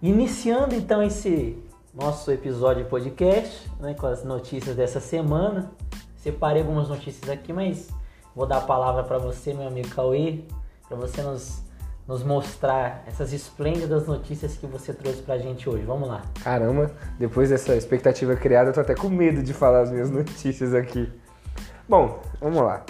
Iniciando então esse nosso episódio de podcast, né, com as notícias dessa semana. Separei algumas notícias aqui, mas vou dar a palavra para você, meu amigo Cauê, para você nos, nos mostrar essas esplêndidas notícias que você trouxe pra gente hoje. Vamos lá. Caramba, depois dessa expectativa criada, eu tô até com medo de falar as minhas notícias aqui. Bom, vamos lá.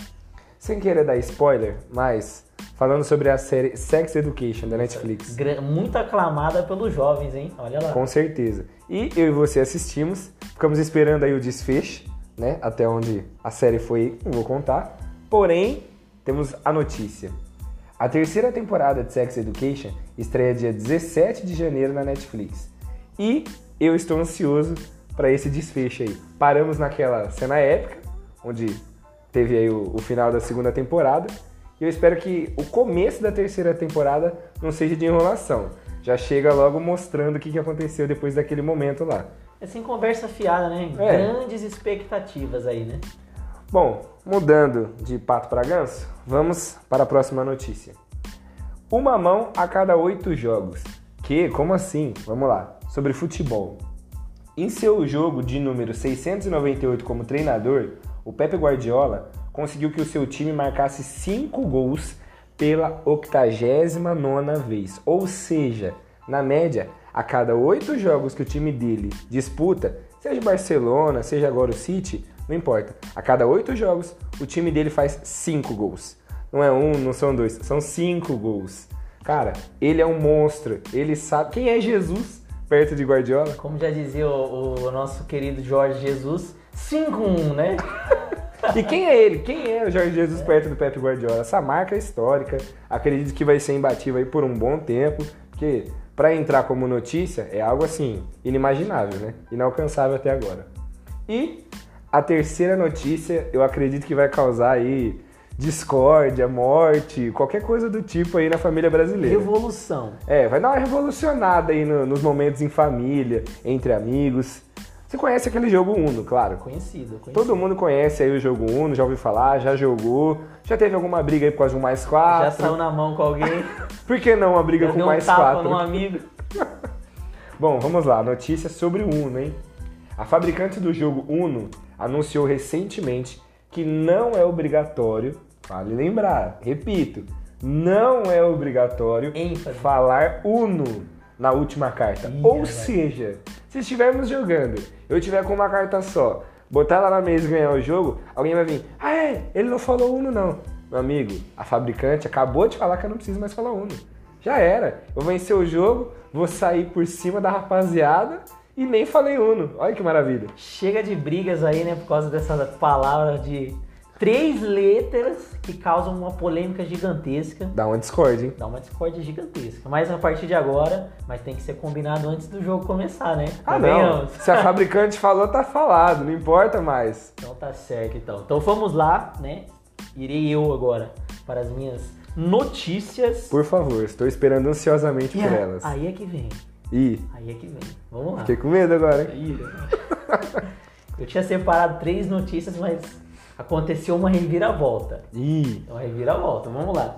Sem querer dar spoiler, mas falando sobre a série Sex Education da Netflix. Muito aclamada pelos jovens, hein? Olha lá. Com certeza. E eu e você assistimos, ficamos esperando aí o desfecho, né? Até onde a série foi, não vou contar. Porém, temos a notícia. A terceira temporada de Sex Education estreia dia 17 de janeiro na Netflix. E eu estou ansioso para esse desfecho aí. Paramos naquela cena épica, onde teve aí o, o final da segunda temporada. E eu espero que o começo da terceira temporada não seja de enrolação. Já chega logo mostrando o que que aconteceu depois daquele momento lá. É sem conversa fiada, né? É. Grandes expectativas aí, né? Bom, mudando de pato para ganso, vamos para a próxima notícia. Uma mão a cada oito jogos. Que? Como assim? Vamos lá. Sobre futebol. Em seu jogo de número 698 como treinador, o Pepe Guardiola conseguiu que o seu time marcasse 5 gols pela 89ª vez. Ou seja, na média, a cada 8 jogos que o time dele disputa, seja Barcelona, seja agora o City, não importa. A cada 8 jogos, o time dele faz 5 gols. Não é um, não são dois, são 5 gols. Cara, ele é um monstro. Ele sabe. Quem é Jesus perto de Guardiola? Como já dizia o, o nosso querido Jorge Jesus, 5-1, né? E quem é ele? Quem é o Jorge Jesus perto do Pepe Guardiola? Essa marca é histórica. Acredito que vai ser imbatível aí por um bom tempo, porque para entrar como notícia é algo assim inimaginável, né? Inalcançável até agora. E a terceira notícia, eu acredito que vai causar aí discórdia, morte, qualquer coisa do tipo aí na família brasileira. Revolução. É, vai dar uma revolucionada aí no- nos momentos em família, entre amigos. Você conhece aquele jogo Uno, claro. Conhecido, conhecido. Todo mundo conhece aí o jogo Uno, já ouviu falar, já jogou. Já teve alguma briga aí por causa de um mais quatro? Já saiu na mão com alguém, Por que não uma briga já com deu um mais tapa quatro? num amigo. Bom, vamos lá, notícia sobre o Uno, hein? A fabricante do jogo Uno anunciou recentemente que não é obrigatório, vale lembrar, repito, não é obrigatório ênfase. falar Uno na última carta. Ih, Ou vai. seja, se estivermos jogando, eu tiver com uma carta só, botar ela na mesa e ganhar o jogo, alguém vai vir, ah é, ele não falou Uno não. Meu amigo, a fabricante acabou de falar que eu não preciso mais falar Uno. Já era. Eu vencer o jogo, vou sair por cima da rapaziada e nem falei Uno. Olha que maravilha. Chega de brigas aí, né, por causa dessa palavra de três letras que causam uma polêmica gigantesca. Dá uma discórdia, hein? Dá uma discórdia gigantesca. Mas a partir de agora, mas tem que ser combinado antes do jogo começar, né? Ah, não. Se a fabricante falou, tá falado. Não importa mais. Então tá certo, então. Então vamos lá, né? Irei eu agora para as minhas notícias. Por favor, estou esperando ansiosamente E por elas. Aí é que vem. Ih, Aí é que vem. Vamos lá. fiquei com medo agora, hein? Ih, Eu tinha separado três notícias, mas aconteceu uma reviravolta. Ih, Uma reviravolta, vamos lá.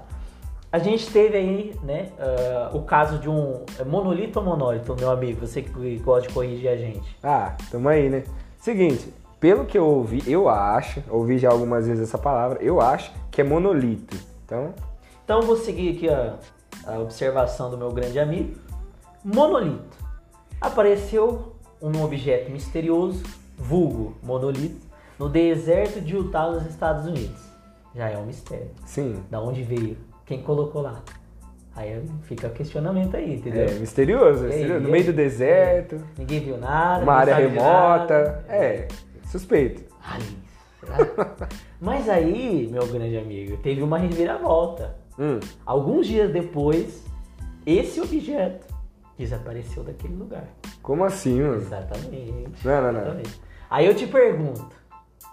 A gente teve aí, né, ah, o caso de um monolito ou monólito, meu amigo, você que gosta de corrigir a gente. ah, tamo aí, né? Seguinte, pelo que eu ouvi, eu acho, ouvi já algumas vezes essa palavra, eu acho que é monolito. Então, Então vou seguir aqui a, a observação do meu grande amigo. Monolito. Apareceu um objeto misterioso, vulgo monolito, no deserto de Utah, nos Estados Unidos. Já é um mistério. sim, Da onde veio? Quem colocou lá? Aí fica o questionamento aí, entendeu? é misterioso, aí, misterioso. no meio do deserto, Ninguém viu nada. uma área remota. É, suspeito. Será? Mas aí, meu grande amigo, teve uma reviravolta. Hum, Alguns dias depois, esse objeto desapareceu daquele lugar. como assim, mano? Exatamente. Não, não, não. Exatamente. Aí eu te pergunto,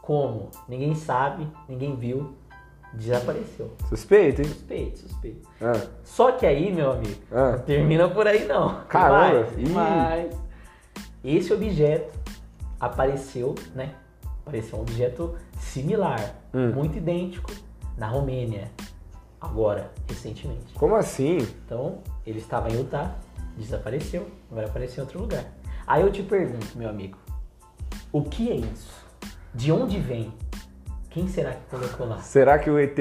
como? Ninguém sabe, ninguém viu, desapareceu. Suspeito, hein? Suspeito, suspeito. Ah, Só que aí, meu amigo, ah. não termina por aí não. Caramba, mais. Esse objeto apareceu, né? Apareceu um objeto similar, Hum. muito idêntico, na Romênia. Agora, recentemente. Como assim? Então, ele estava em Utah, Desapareceu, agora apareceu em outro lugar. Aí eu te pergunto, meu amigo, o que é isso? De onde vem? Quem será que colocou lá? Será que o ET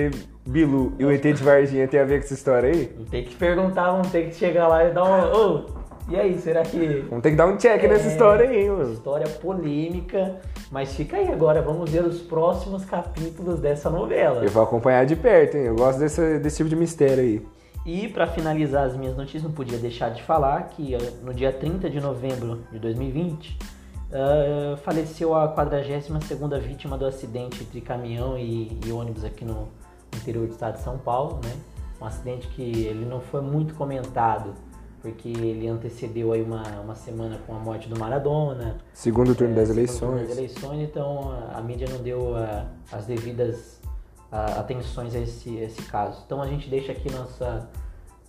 Bilu e o ET de Varginha tem a ver com essa história aí? Vamos ter que perguntar, vamos ter que chegar lá e dar um. Ô, e aí, será que. Vamos ter que dar um check É, nessa história aí, mano. História polêmica, mas fica aí agora, vamos ver os próximos capítulos dessa novela. Eu vou acompanhar de perto, hein? Eu gosto desse, desse tipo de mistério aí. E para finalizar as minhas notícias, não podia deixar de falar que no dia 30 de novembro de 2020 ah, faleceu a 42ª vítima do acidente entre caminhão e, e ônibus aqui no, interior do estado de São Paulo, né? Um acidente que ele não foi muito comentado, porque ele antecedeu aí uma, uma semana com a morte do Maradona, Segundo turno das é, turno eleições. das eleições, então a, a mídia não deu a- as devidas a- atenções a esse, a esse caso. Então a gente deixa aqui nossa,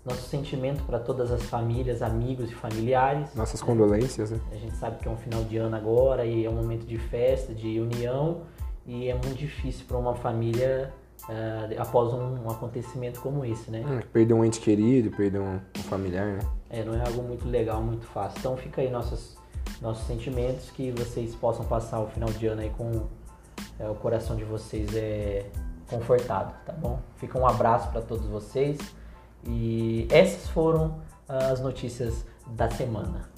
nosso sentimento para todas as famílias, amigos e familiares. Nossas condolências, né? A gente sabe que é um final de ano agora e é um momento de festa, de união e é muito difícil para uma família ah, após um, um acontecimento como esse, né? Hum, Perder um ente querido, perder um, um familiar, né? É, não é algo muito legal, muito fácil. Então fica aí nossos, nossos sentimentos, que vocês possam passar o final de ano aí com é, o coração de vocês é confortado, tá bom? Fica um abraço para todos vocês e essas foram as notícias da semana.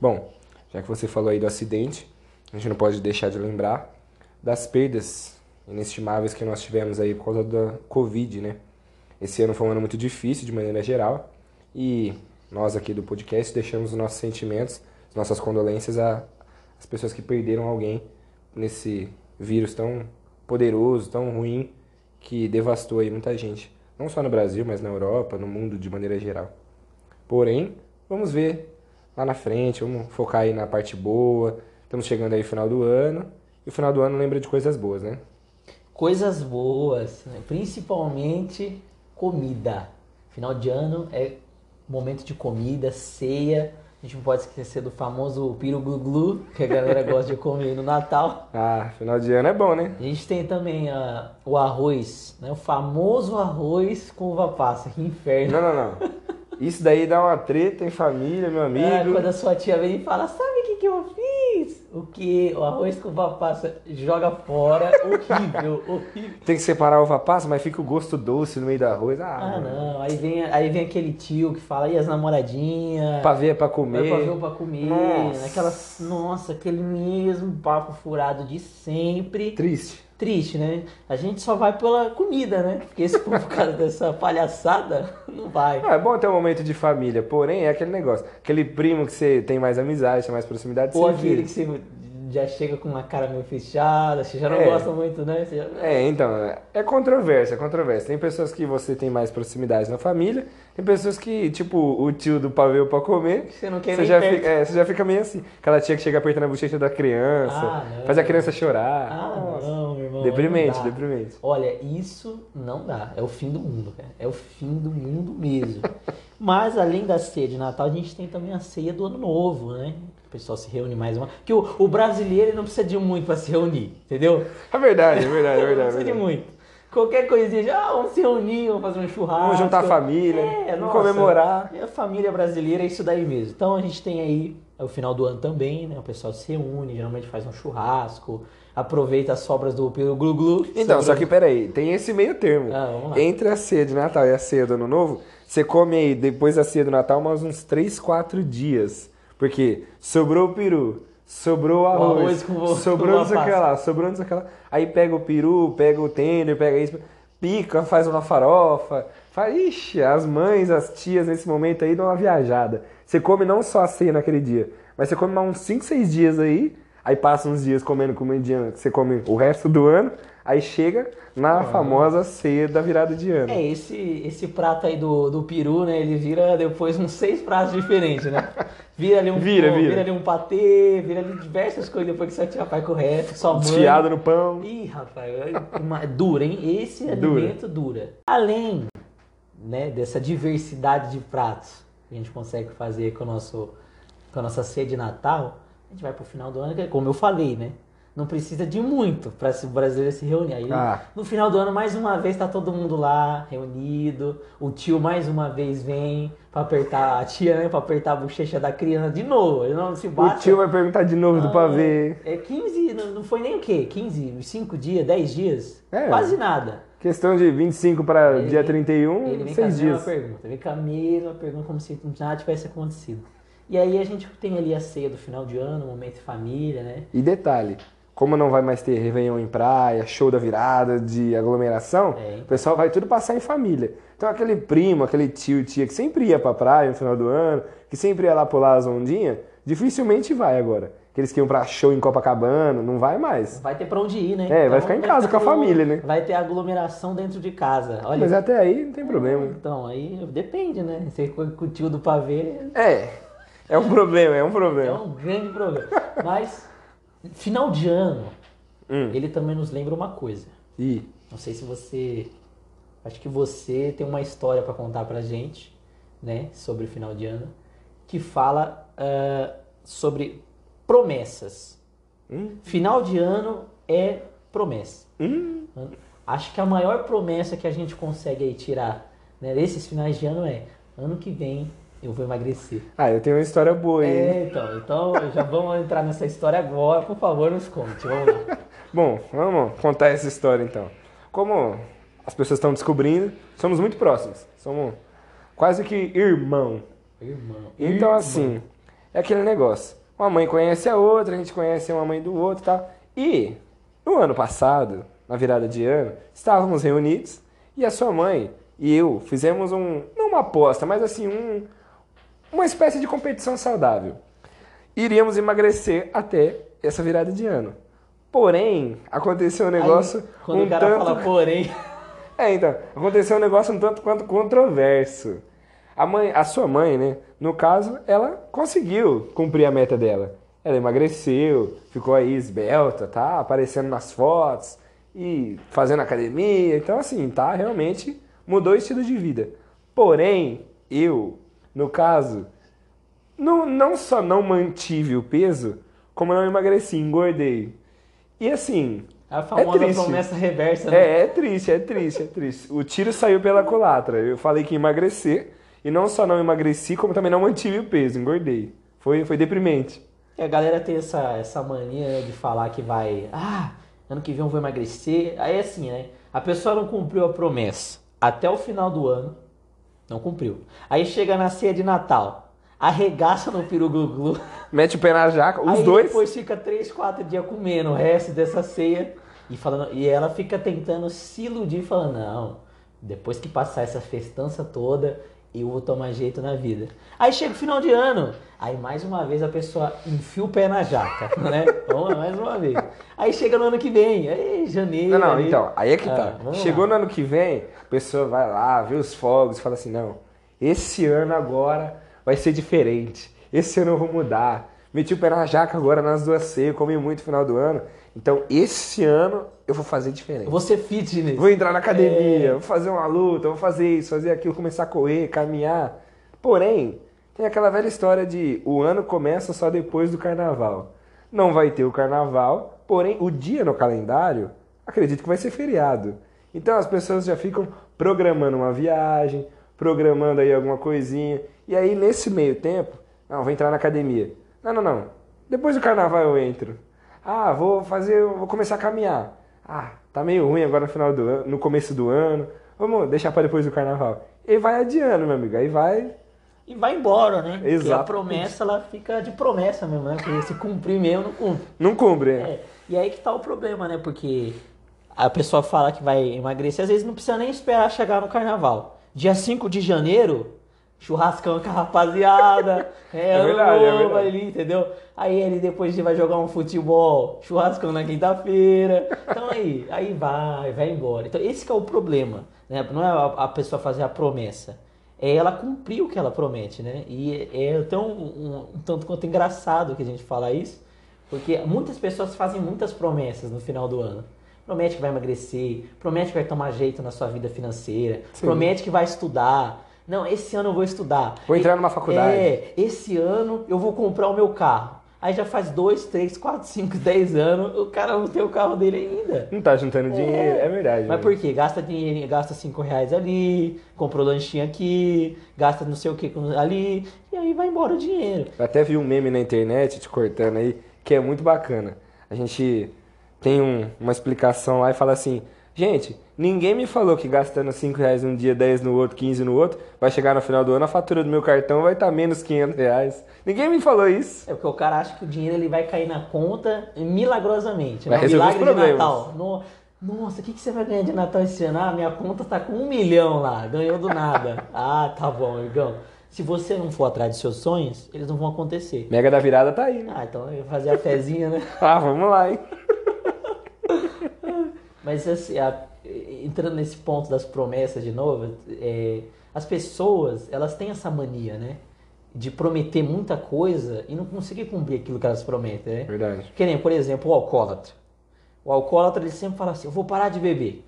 Bom, já que você falou aí do acidente, a gente não pode deixar de lembrar das perdas inestimáveis que nós tivemos aí por causa da Covid, né? Esse ano foi um ano muito difícil de maneira geral e nós aqui do podcast deixamos os nossos sentimentos, as nossas condolências às pessoas que perderam alguém nesse vírus tão poderoso, tão ruim que devastou aí muita gente, não só no Brasil, mas na Europa, no mundo de maneira geral. Porém, vamos ver lá na frente, vamos focar aí na parte boa. Estamos chegando aí final do ano. E o final do ano lembra de coisas boas, né? Coisas boas, né? principalmente comida. Final de ano é momento de comida, ceia. A gente não pode esquecer do famoso piru glu glu, que a galera gosta de comer no Natal. Ah, final de ano é bom, né? A gente tem também ah, o arroz, né? o famoso arroz com uva passa. Que inferno. Não, não, não. Isso daí dá uma treta em família, meu É, amigo. quando a sua tia vem e fala, sabe o que, que eu fiz? O que? O arroz com uva passa joga fora. Horrível, horrível. Tem que separar a uva passa, mas fica o gosto doce no meio do arroz. Ah, Ah, não. Aí vem, aí vem aquele tio que fala, e as namoradinhas? Pra ver, pra comer. ver ou pra comer. Nossa. Aquela, nossa, aquele mesmo papo furado de sempre. Triste. Triste, né? A gente só vai pela comida, né? Porque esse povo, por causa dessa palhaçada, não vai. Ah, é bom ter um momento de família, porém é aquele negócio. Aquele primo que você tem mais amizade, tem mais proximidade, Ou você aquele vira. que você já chega com uma cara meio fechada, você já não É. gosta muito, né? Já... É, então, é controverso, é controverso. Tem pessoas que você tem mais proximidade na família, tem pessoas que, tipo, o tio do pavê pra comer, Você não quer você nem já, perto. fica, é, você já fica meio assim. Aquela tia que chega apertando a bochecha da criança, Ah, faz a criança chorar. Ah, Nossa. não, meu irmão. Deprimente, não deprimente. Olha, isso não dá. É o fim do mundo, cara. É o fim do mundo mesmo. Mas além da ceia de Natal, a gente tem também a ceia do Ano Novo, né? O pessoal se reúne mais uma. Que o, o brasileiro não precisa de muito pra se reunir, entendeu? É verdade, é verdade, é não verdade. é precisa de muito. Qualquer coisinha, já, ah, vamos se reunir, vamos fazer um churrasco. Vamos juntar a família, É, vamos comemorar. a família brasileira é isso daí mesmo. Então a gente tem aí é o final do ano também, né? O pessoal se reúne, geralmente faz um churrasco, aproveita as sobras do pelo glu glu. Então, só que peraí, tem esse meio termo. Ah. Entre a ceia de Natal e a ceia do Ano Novo, você come aí, depois da ceia do Natal, mais uns 3, 4 dias. Porque sobrou o peru, sobrou o arroz, sobrou não sei o que lá, sobrou não sei o que lá. Aí pega o peru, pega o tender, pega isso, pica, faz uma farofa. Faz, ixi, as mães, as tias nesse momento aí dão uma viajada. Você come não só a ceia naquele dia, mas você come mais uns 5, 6 dias aí, aí passa uns dias comendo comidinha que você come o resto do ano, aí chega na famosa ceia da virada de ano. É, esse, esse prato aí do, do peru, né? Ele vira depois uns seis pratos diferentes, né? Vira ali um Vira, pão, vira. ali um patê, vira ali diversas coisas depois que você já vai com o resto, sua mãe. Desfiado no pão. Ih, rapaz, é dura, hein? Esse Dura. alimento dura. Além né, dessa diversidade de pratos, que a gente consegue fazer com, o nosso, com a nossa ceia de Natal, a gente vai pro final do ano, é como eu falei, né? Não precisa de muito para o brasileiro se reunir. Aí, Ah. no final do ano, mais uma vez, tá todo mundo lá, reunido. O tio, mais uma vez, vem pra apertar a tia, né? Pra apertar a bochecha da criança de novo. Ele não se O bate. tio vai perguntar de novo do Ah, pavê. É 15, não, não foi nem o quê? 15, 5 dias, 10 dias? É. Quase nada. Questão de 25 para Ele dia vem- 31, Ele vem com a seis mesma dias. pergunta. Vem com a mesma pergunta como se nada tivesse acontecido. E aí a gente tem ali a ceia do final de ano, momento de família, né? E detalhe, como não vai mais ter Réveillon em praia, show da virada, de aglomeração, É, o pessoal vai tudo passar em família. Então aquele primo, aquele tio, tia que sempre ia pra praia no final do ano, que sempre ia lá pular as ondinhas, dificilmente vai agora. Aqueles que iam pra show em Copacabana, não vai mais. Vai ter pra onde ir, né? É, vai ficar em casa com a família, né? Vai ter aglomeração dentro de casa. Olha, Mas até aí não tem problema. então, aí depende, né? Você com o tio do pavê É, é um problema, é um é problema. um grande problema. Mas, final de ano, Hum. ele também nos lembra uma coisa. Ih, Não sei se você. Acho que você tem uma história pra contar pra gente, né? Sobre o final de ano. Que fala ah, sobre promessas. Hum. Final de ano é promessa. hum, Acho que a maior promessa que a gente consegue aí tirar né, desses finais de ano é: ano que vem eu vou emagrecer. Ah, eu tenho uma história boa aí. É, então, então já vamos entrar nessa história agora, por favor, nos conte. Vamos lá. Bom, vamos contar essa história então. Como as pessoas estão descobrindo, somos muito próximos. Somos quase que irmão. Irmão. Então, irmão. assim, é aquele negócio. Uma mãe conhece a outra, a gente conhece uma mãe do outro e tal. E, no ano passado, na virada de ano, estávamos reunidos e a sua mãe e eu fizemos um, não uma aposta, mas assim, um, uma espécie de competição saudável. Iríamos emagrecer até essa virada de ano. Porém, aconteceu um negócio Aí, quando um o cara tanto... fala porém. É, então, aconteceu um negócio um tanto quanto controverso. A mãe, a sua mãe, né? No caso, ela conseguiu cumprir a meta dela. Ela emagreceu, ficou aí esbelta, tá? Aparecendo nas fotos e fazendo academia. Então, assim, tá? Realmente mudou o estilo de vida. Porém, eu, no caso, não, não só não mantive o peso, como não emagreci, engordei. E assim, A famosa triste. promessa reversa, né? é, é triste, é triste, é triste. O tiro saiu pela culatra. Eu falei que ia emagrecer, e não só não emagreci, como também não mantive o peso, engordei. Foi, foi deprimente. E a galera tem essa, essa mania né, de falar que vai. Ah, ano que vem eu vou emagrecer. Aí é assim, né? A pessoa não cumpriu a promessa até o final do ano. Não cumpriu. Aí chega na ceia de Natal, arregaça no peru glu Mete o pé na jaca, os aí dois. depois fica 3, 4 dias comendo o resto dessa ceia. E, falando, e ela fica tentando se iludir, falando, não, depois que passar essa festança toda, eu vou tomar jeito na vida. Aí chega o final de ano, aí mais uma vez a pessoa enfia o pé na jaca, né? Vamos lá, mais uma vez. Aí chega no ano que vem, aí janeiro. Não, não, ali. então, aí é que Ah, tá. vamos Chegou lá. no ano que vem, a pessoa vai lá, vê os fogos e fala assim: não, esse ano agora vai ser diferente. Esse ano eu vou mudar. Meti o pé na jaca agora nas duas ceias, comi muito no final do ano. Então, esse ano eu vou fazer diferente. Vou ser fitness. Vou entrar na academia, É. vou fazer uma luta, vou fazer isso, fazer aquilo, começar a correr, caminhar. Porém, tem aquela velha história de o ano começa só depois do carnaval. Não vai ter o carnaval, porém o dia no calendário, acredito que vai ser feriado. Então as pessoas já ficam programando uma viagem, programando aí alguma coisinha. E aí nesse meio tempo, não, vou entrar na academia. Não, não, não. Depois do carnaval eu entro. Ah, vou fazer, vou começar a caminhar. Ah, tá meio ruim agora no final do ano, no começo do ano. Vamos deixar para depois do carnaval. E vai adiando, meu amigo. Aí vai. E vai embora, né? Porque a promessa, ela fica de promessa mesmo, né? Porque se cumprir mesmo, não cumpre. Não cumpre. né? É, e aí que tá o problema, né? Porque a pessoa fala que vai emagrecer, às vezes não precisa nem esperar chegar no carnaval. Dia 5 de janeiro, churrascão com a rapaziada, é, É verdade, é verdade. ali, entendeu? Aí ele depois vai jogar um futebol, churrascão na quinta-feira. Então aí, aí vai, vai embora. Então esse que é o problema, né? Não é a, a pessoa fazer a promessa. É ela cumprir o que ela promete, né? E é até um, um, um tanto quanto engraçado que a gente fala isso, porque muitas pessoas fazem muitas promessas no final do ano. Promete que vai emagrecer, promete que vai tomar jeito na sua vida financeira, Sim. promete que vai estudar. Não, esse ano eu vou estudar. Vou entrar numa faculdade. É, esse ano eu vou comprar o meu carro. Aí já faz dois, três, quatro, cinco, dez anos, o cara não tem o carro dele ainda. Não tá juntando dinheiro, é verdade. Mas né? por quê? Gasta dinheiro, gasta cinco reais ali, comprou lanchinho aqui, gasta não sei o que ali, e aí vai embora o dinheiro. Eu até vi um meme na internet, te cortando aí, que é muito bacana. A gente tem um- uma explicação lá e fala assim: gente, ninguém me falou que gastando 5 reais um dia, 10 no outro, 15 no outro, vai chegar no final do ano, a fatura do meu cartão vai estar menos 500 reais. Ninguém me falou isso. É porque o cara acha que o dinheiro ele vai cair na conta milagrosamente. Vai né? resolver os Milagre de problemas. Natal. No- Nossa, o que, que você vai ganhar de Natal esse ano? Ah, minha conta tá com um milhão lá, ganhou do nada. ah, tá bom, amigão. Se você não for atrás dos seus sonhos, eles não vão acontecer. Mega da virada tá aí, né? Ah, então eu ia fazer a fezinha, né? Ah, vamos lá, hein? Mas assim, a- entrando nesse ponto das promessas de novo, é, as pessoas, elas têm essa mania, né? De prometer muita coisa e não conseguir cumprir aquilo que elas prometem, né? Verdade. Que nem, por exemplo, o alcoólatra. O alcoólatra, ele sempre fala assim, eu vou parar de beber.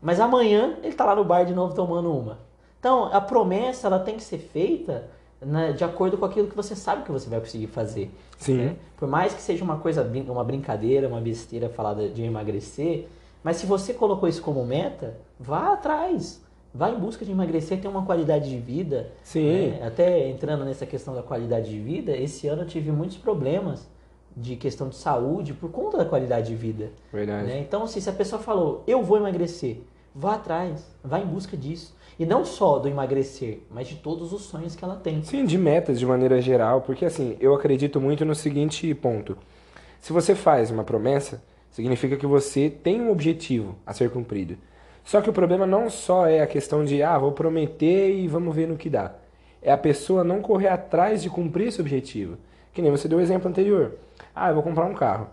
Mas amanhã ele tá lá no bar de novo tomando uma. Então, a promessa, ela tem que ser feita né, de acordo com aquilo que você sabe que você vai conseguir fazer. Sim. né? Por mais que seja uma coisa, uma brincadeira, uma besteira falada de emagrecer, mas se você colocou isso como meta, vá atrás. Vá em busca de emagrecer, ter uma qualidade de vida. Sim. né? Até entrando nessa questão da qualidade de vida, esse ano eu tive muitos problemas de questão de saúde por conta da qualidade de vida. Verdade. né? Então, assim, se a pessoa falou, eu vou emagrecer, vá atrás, vá em busca disso. E não só do emagrecer, mas de todos os sonhos que ela tem. Sim, de metas de maneira geral, porque assim, eu acredito muito no seguinte ponto. Se você faz uma promessa, significa que você tem um objetivo a ser cumprido. Só que o problema não só é a questão de, ah, vou prometer e vamos ver no que dá. É a pessoa não correr atrás de cumprir esse objetivo. Que nem você deu o exemplo anterior. Ah, eu vou comprar um carro.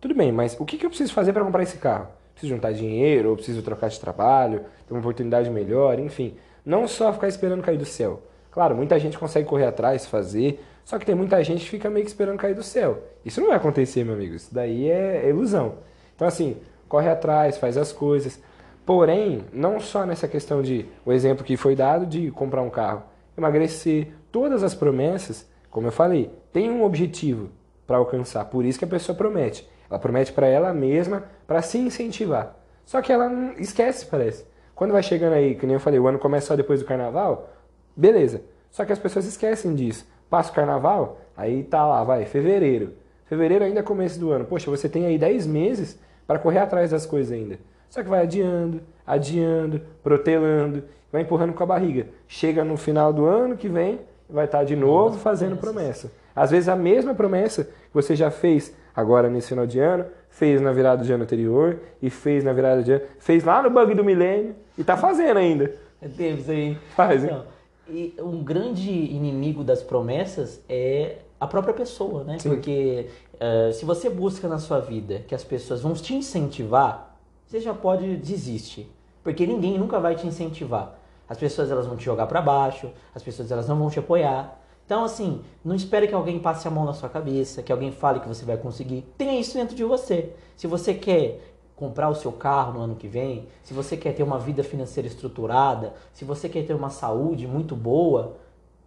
Tudo bem, mas o que que eu preciso fazer para comprar esse carro? Preciso juntar dinheiro, ou preciso trocar de trabalho, ter uma oportunidade melhor, enfim. Não só ficar esperando cair do céu. Claro, muita gente consegue correr atrás, fazer, só que tem muita gente que fica meio que esperando cair do céu. Isso não vai acontecer, meu amigo. Isso daí é ilusão. Então, assim, corre atrás, faz as coisas. Porém, não só nessa questão de, o exemplo que foi dado de comprar um carro, emagrecer, todas as promessas, como eu falei, tem um objetivo para alcançar. Por isso que a pessoa promete. Ela promete para ela mesma para se incentivar. Só que ela esquece, parece. Quando vai chegando aí, que nem eu falei, o ano começa só depois do carnaval, beleza. Só que as pessoas esquecem disso. Passa o carnaval, aí tá lá, vai, fevereiro. Fevereiro ainda é começo do ano. Poxa, você tem aí 10 meses para correr atrás das coisas ainda. Só que vai adiando, adiando, protelando, vai empurrando com a barriga. Chega no final do ano que vem, vai estar de novo fazendo promessa. Às vezes a mesma promessa que você já fez agora nesse final de ano, fez na virada do ano anterior e fez na virada de ano, fez lá no bug do milênio e tá fazendo ainda. Teve isso aí. Faz, hein? Então, e um grande inimigo das promessas é a própria pessoa, né? Sim. Porque eh, se você busca na sua vida que as pessoas vão te incentivar, você já pode desistir. Porque ninguém nunca vai te incentivar. As pessoas elas vão te jogar para baixo, as pessoas elas não vão te apoiar. Então, assim, não espere que alguém passe a mão na sua cabeça, que alguém fale que você vai conseguir. Tenha isso dentro de você. Se você quer comprar o seu carro no ano que vem, se você quer ter uma vida financeira estruturada, se você quer ter uma saúde muito boa,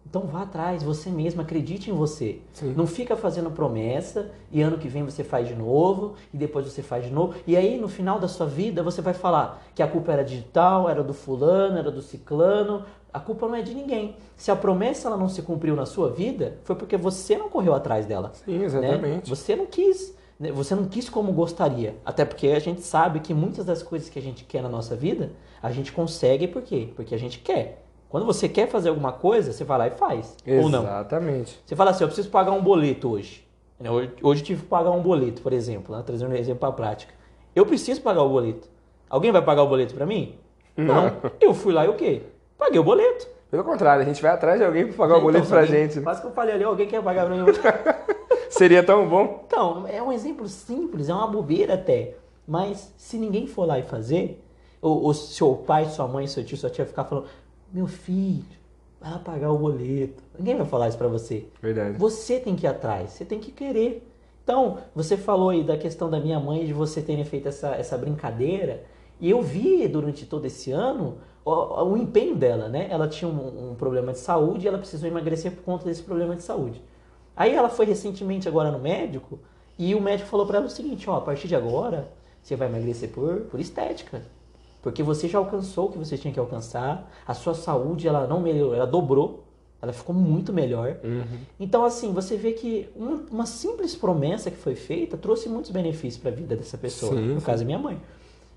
então vá atrás, você mesmo, acredite em você. Sim. Não fica fazendo promessa e ano que vem você faz de novo e depois você faz de novo. E aí no final da sua vida você vai falar que a culpa era digital, era do fulano, era do ciclano. A culpa não é de ninguém. Se a promessa ela não se cumpriu na sua vida, foi porque você não correu atrás dela. Sim, né? exatamente. Você não quis. Né? Você não quis como gostaria. Até porque a gente sabe que muitas das coisas que a gente quer na nossa vida, a gente consegue por quê? Porque a gente quer. Quando você quer fazer alguma coisa, você vai lá e faz. Ou não. Exatamente. Você fala assim, eu preciso pagar um boleto hoje. Né? Hoje, tive que pagar um boleto, por exemplo, né? trazendo um exemplo para a prática. Eu preciso pagar o boleto. Alguém vai pagar o boleto para mim? Não. Eu fui lá e o quê? Paguei o boleto. Pelo contrário, a gente vai atrás de alguém para pagar o Então, boleto se pra alguém- gente. Quase que eu falei ali, alguém quer pagar pra mim. Seria tão bom. Então, é um exemplo simples, é uma bobeira até. Mas se ninguém for lá e fazer, ou, ou seu pai, sua mãe, seu tio, sua tia ficar falando, meu filho, vai lá pagar o boleto. Ninguém vai falar isso pra você. Verdade. Você tem que ir atrás, você tem que querer. Então, você falou aí da questão da minha mãe, de você terem feito essa, essa brincadeira, e eu vi durante todo esse ano o, o empenho dela, né? Ela tinha um, um problema de saúde e ela precisou emagrecer por conta desse problema de saúde. Aí ela foi recentemente agora no médico e o médico falou para ela o seguinte, ó, a partir de agora você vai emagrecer por, por estética. Porque você já alcançou o que você tinha que alcançar, a sua saúde ela não melhorou, ela dobrou, ela ficou muito melhor. Uhum. Então assim, você vê que uma, uma, simples promessa que foi feita trouxe muitos benefícios para a vida dessa pessoa, sim, no sim. caso minha mãe.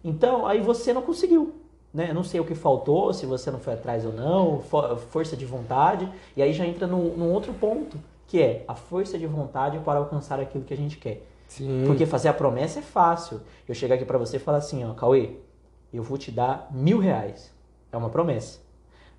Então, aí você não conseguiu. Né? Não sei o que faltou, se você não foi atrás ou não, força de vontade. E aí já entra num, num outro ponto, que é a força de vontade para alcançar aquilo que a gente quer. Sim. Porque fazer a promessa é fácil. Eu chegar aqui para você e falar assim, ó, Cauê, eu vou te dar mil reais. É uma promessa.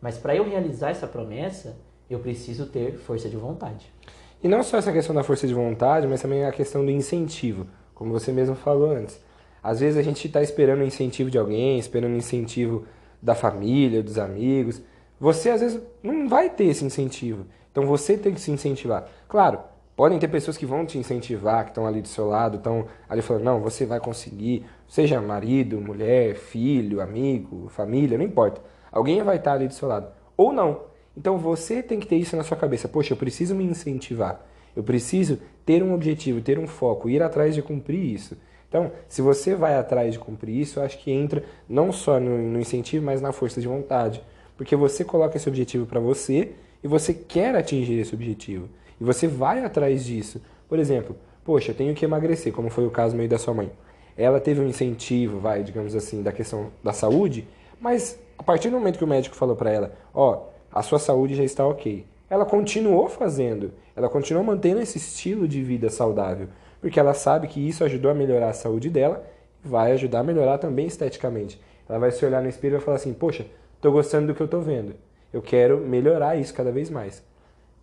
Mas para eu realizar essa promessa, eu preciso ter força de vontade. E não só essa questão da força de vontade, mas também a questão do incentivo, como você mesmo falou antes. Às vezes a gente está esperando o incentivo de alguém, esperando o incentivo da família, dos amigos. Você às vezes não vai ter esse incentivo. Então você tem que se incentivar. Claro, podem ter pessoas que vão te incentivar, que estão ali do seu lado, estão ali falando, não, você vai conseguir, seja marido, mulher, filho, amigo, família, não importa. Alguém vai estar ali do seu lado. Ou não. Então você tem que ter isso na sua cabeça. Poxa, eu preciso me incentivar. Eu preciso ter um objetivo, ter um foco, ir atrás de cumprir isso. Então, se você vai atrás de cumprir isso, eu acho que entra não só no, no incentivo, mas na força de vontade. Porque você coloca esse objetivo para você e você quer atingir esse objetivo. E você vai atrás disso. Por exemplo, poxa, eu tenho que emagrecer, como foi o caso meio da sua mãe. Ela teve um incentivo, vai, digamos assim, da questão da saúde, mas a partir do momento que o médico falou para ela, ó, oh, a sua saúde já está ok. Ela continuou fazendo, ela continuou mantendo esse estilo de vida saudável porque ela sabe que isso ajudou a melhorar a saúde dela vai ajudar a melhorar também esteticamente. Ela vai se olhar no espelho e vai falar assim: Poxa, estou gostando do que eu estou vendo. Eu quero melhorar isso cada vez mais.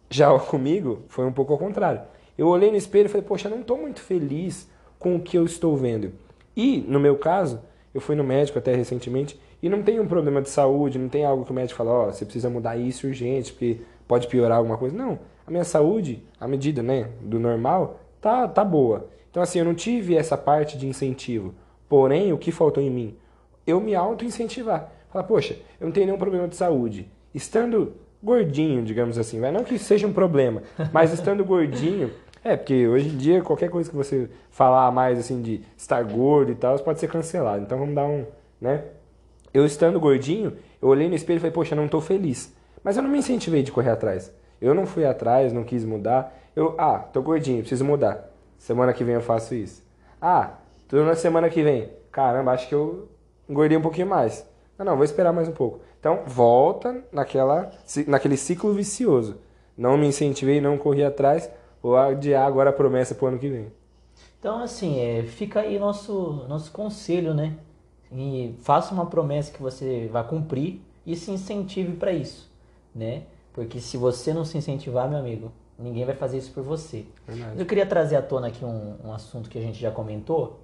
Já comigo, foi um pouco ao contrário. Eu olhei no espelho e falei: Poxa, não estou muito feliz com o que eu estou vendo. E, no meu caso, eu fui no médico até recentemente e não tem um problema de saúde, não tem algo que o médico fala: Ó, oh, você precisa mudar isso urgente, porque pode piorar alguma coisa. Não. A minha saúde, a medida né, do normal, tá, tá boa. Então, assim, eu não tive essa parte de incentivo. Porém, o que faltou em mim? Eu me auto-incentivar. Falar, poxa, eu não tenho nenhum problema de saúde. Estando gordinho, digamos assim, vai não que seja um problema, mas estando gordinho, é, porque hoje em dia qualquer coisa que você falar mais assim de estar gordo e tal, pode ser cancelado. Então vamos dar um, né? Eu estando gordinho, eu olhei no espelho e falei, poxa, não estou feliz. Mas eu não me incentivei de correr atrás. Eu não fui atrás, não quis mudar. Eu, ah, tô gordinho, preciso mudar. Semana que vem eu faço isso. Ah, tô na semana que vem. Caramba, acho que eu engordei um pouquinho mais. Não, não, vou esperar mais um pouco. Então, volta naquela, naquele ciclo vicioso. Não me incentivei, não corri atrás, vou adiar agora a promessa pro ano que vem. Então, assim, é, fica aí nosso, nosso conselho, né? E faça uma promessa que você vai cumprir e se incentive para isso, né? Porque se você não se incentivar, meu amigo, Ninguém vai fazer isso por você. Verdade. Eu queria trazer à tona aqui um, um assunto que a gente já comentou,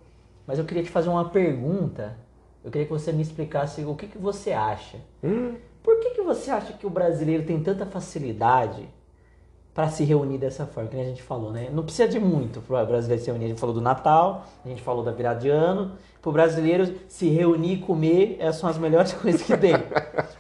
mas eu queria te fazer uma pergunta. Eu queria que você me explicasse o que, que você acha. Hum? Por que, que você acha que o brasileiro tem tanta facilidade para se reunir dessa forma, que a gente falou, né? Não precisa de muito para o brasileiro se reunir. A gente falou do Natal, a gente falou da virada de ano. Para o brasileiro se reunir e comer são as melhores coisas que tem.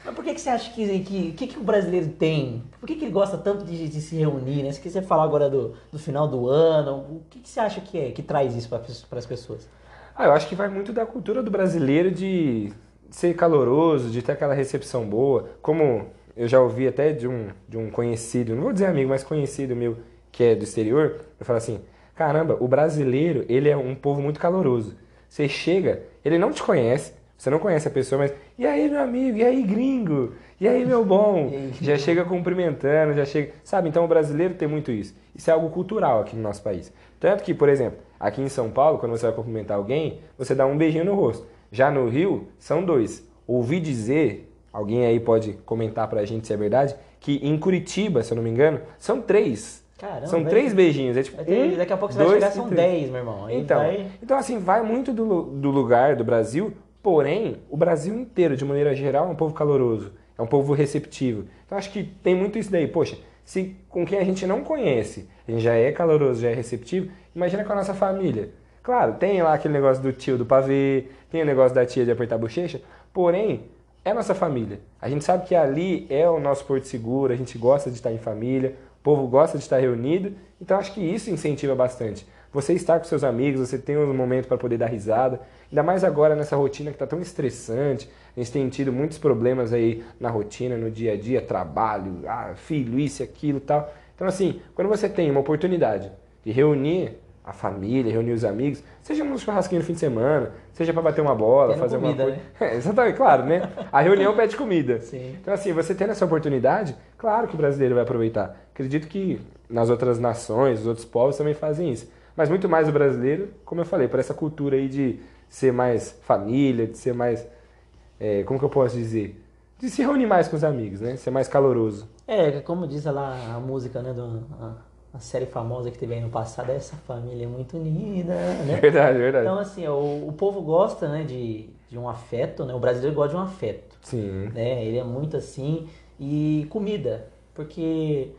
Mas por que, que você acha que, que, que, que o brasileiro tem? Por que, que ele gosta tanto de, de se reunir, né? Se quiser falar agora do, do final do ano, o que, que você acha que é que traz isso para as pessoas? Ah, eu acho que vai muito da cultura do brasileiro de ser caloroso, de ter aquela recepção boa. Como eu já ouvi até de um, de um conhecido, não vou dizer amigo, mas conhecido meu que é do exterior, eu falo assim: caramba, o brasileiro, ele é um povo muito caloroso. Você chega, ele não te conhece, você não conhece a pessoa, mas e aí, meu amigo? E aí, gringo? E aí, meu bom? já chega cumprimentando, já chega. Sabe? Então o brasileiro tem muito isso. Isso é algo cultural aqui no nosso país. Tanto que, por exemplo, aqui em São Paulo, quando você vai cumprimentar alguém, você dá um beijinho no rosto. Já no Rio, são dois. Ouvi dizer alguém aí pode comentar pra gente se é verdade, que em Curitiba, se eu não me engano, são três. Caramba, são três beijinhos. É tipo, um, daqui a pouco você dois, vai chegar, são dez, meu irmão. Aí então, vai... então, assim, vai muito do, do lugar do Brasil, porém, o Brasil inteiro, de maneira geral, é um povo caloroso, é um povo receptivo. Então, acho que tem muito isso daí. Poxa, se com quem a gente não conhece, a gente já é caloroso, já é receptivo, imagina com a nossa família. Claro, tem lá aquele negócio do tio do pavê, tem o negócio da tia de apertar a bochecha, porém, é nossa família. A gente sabe que ali é o nosso porto seguro, a gente gosta de estar em família, o povo gosta de estar reunido, então acho que isso incentiva bastante. Você estar com seus amigos, você tem um momento para poder dar risada, ainda mais agora nessa rotina que está tão estressante, a gente tem tido muitos problemas aí na rotina, no dia a dia, trabalho, ah, filho, isso, aquilo tal. Então assim, quando você tem uma oportunidade de reunir a família, reunir os amigos, seja num churrasquinho no fim de semana, seja para bater uma bola, Tendo fazer comida, uma coisa. né? É, exatamente, claro, né? A reunião pede comida. Sim. Então, assim, você tendo essa oportunidade, claro que o brasileiro vai aproveitar. Acredito que nas outras nações, os outros povos também fazem isso. Mas muito mais o brasileiro, como eu falei, por essa cultura aí de ser mais família, de ser mais. é, como que eu posso dizer? De se reunir mais com os amigos, né? Ser mais caloroso. É, como diz lá a música, né, do, a, a série famosa que teve aí no passado, essa família é muito unida, né? Verdade, verdade. Então, assim, o, o povo gosta, né, de, de um afeto, né? O brasileiro gosta de um afeto, Sim. né? Ele é muito assim. E comida, porque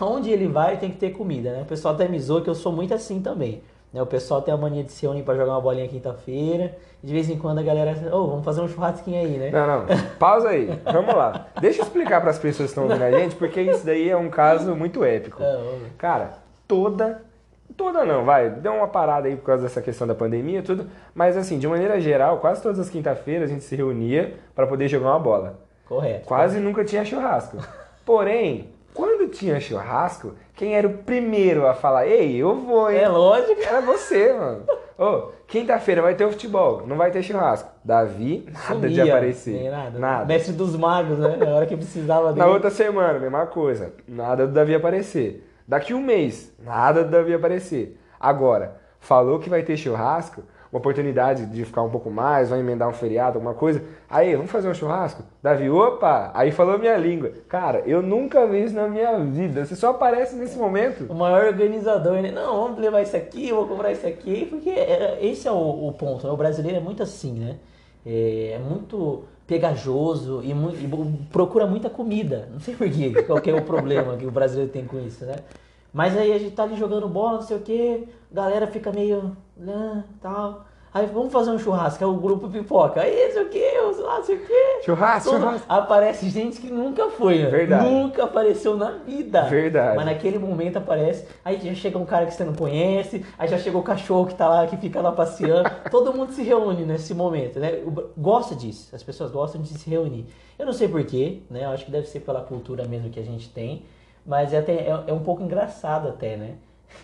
onde ele vai tem que ter comida, né? O pessoal até me zoa que eu sou muito assim também. Né? O pessoal tem a mania de se unir pra jogar uma bolinha quinta-feira. De vez em quando a galera, ô, vamos fazer um churrasquinho aí, né? Não, não. Pausa aí. Vamos lá. Deixa eu explicar para as pessoas que estão ouvindo a gente, porque isso daí é um caso muito épico. É, Cara, toda. Toda não, vai. Deu uma parada aí por causa dessa questão da pandemia e tudo. Mas assim, de maneira geral, quase todas as quinta-feiras a gente se reunia para poder jogar uma bola. correto. Quase nunca tinha churrasco. Porém, quando tinha churrasco, quem era o primeiro a falar, ei, eu vou, hein? É lógico. Era você, mano. Ô, quinta-feira vai ter o futebol, não vai ter churrasco. Davi, nada de Sumia, aparecer. nem nada. Nada. Mestre dos magos, né? Na hora que precisava dele. Na outra semana, mesma coisa. Nada do Davi aparecer. Daqui um mês, nada do Davi aparecer. Agora, falou que vai ter churrasco, uma oportunidade de ficar um pouco mais, vai emendar um feriado, alguma coisa. Aí, vamos fazer um churrasco? Davi, opa! Aí falou minha língua. Cara, eu nunca vi isso na minha vida. Você só aparece nesse momento. O maior organizador, né? Não, vamos levar isso aqui, vou comprar isso aqui, porque é- esse é o, o ponto. né? O brasileiro é muito assim, né? É, é muito pegajoso e, e procura muita comida. Não sei porquê, qual que é o problema que o brasileiro tem com isso, né? Mas aí a gente tá ali jogando bola, não sei o que, galera fica meio. né, tal. Aí vamos fazer um churrasco, é o grupo pipoca. Aí, não sei o que, não sei o que. Churrasco, Todo- churrasco. Aparece gente que nunca foi, né? Verdade. Nunca apareceu na vida. Verdade. Mas naquele momento aparece, aí já chega um cara que você não conhece, aí já chega o cachorro que tá lá, que fica lá passeando. Todo mundo se reúne nesse momento, né? Gosta disso, as pessoas gostam de se reunir. Eu não sei porquê, né? Eu acho que deve ser pela cultura mesmo que a gente tem, mas é, até, é, é um pouco engraçado até, né?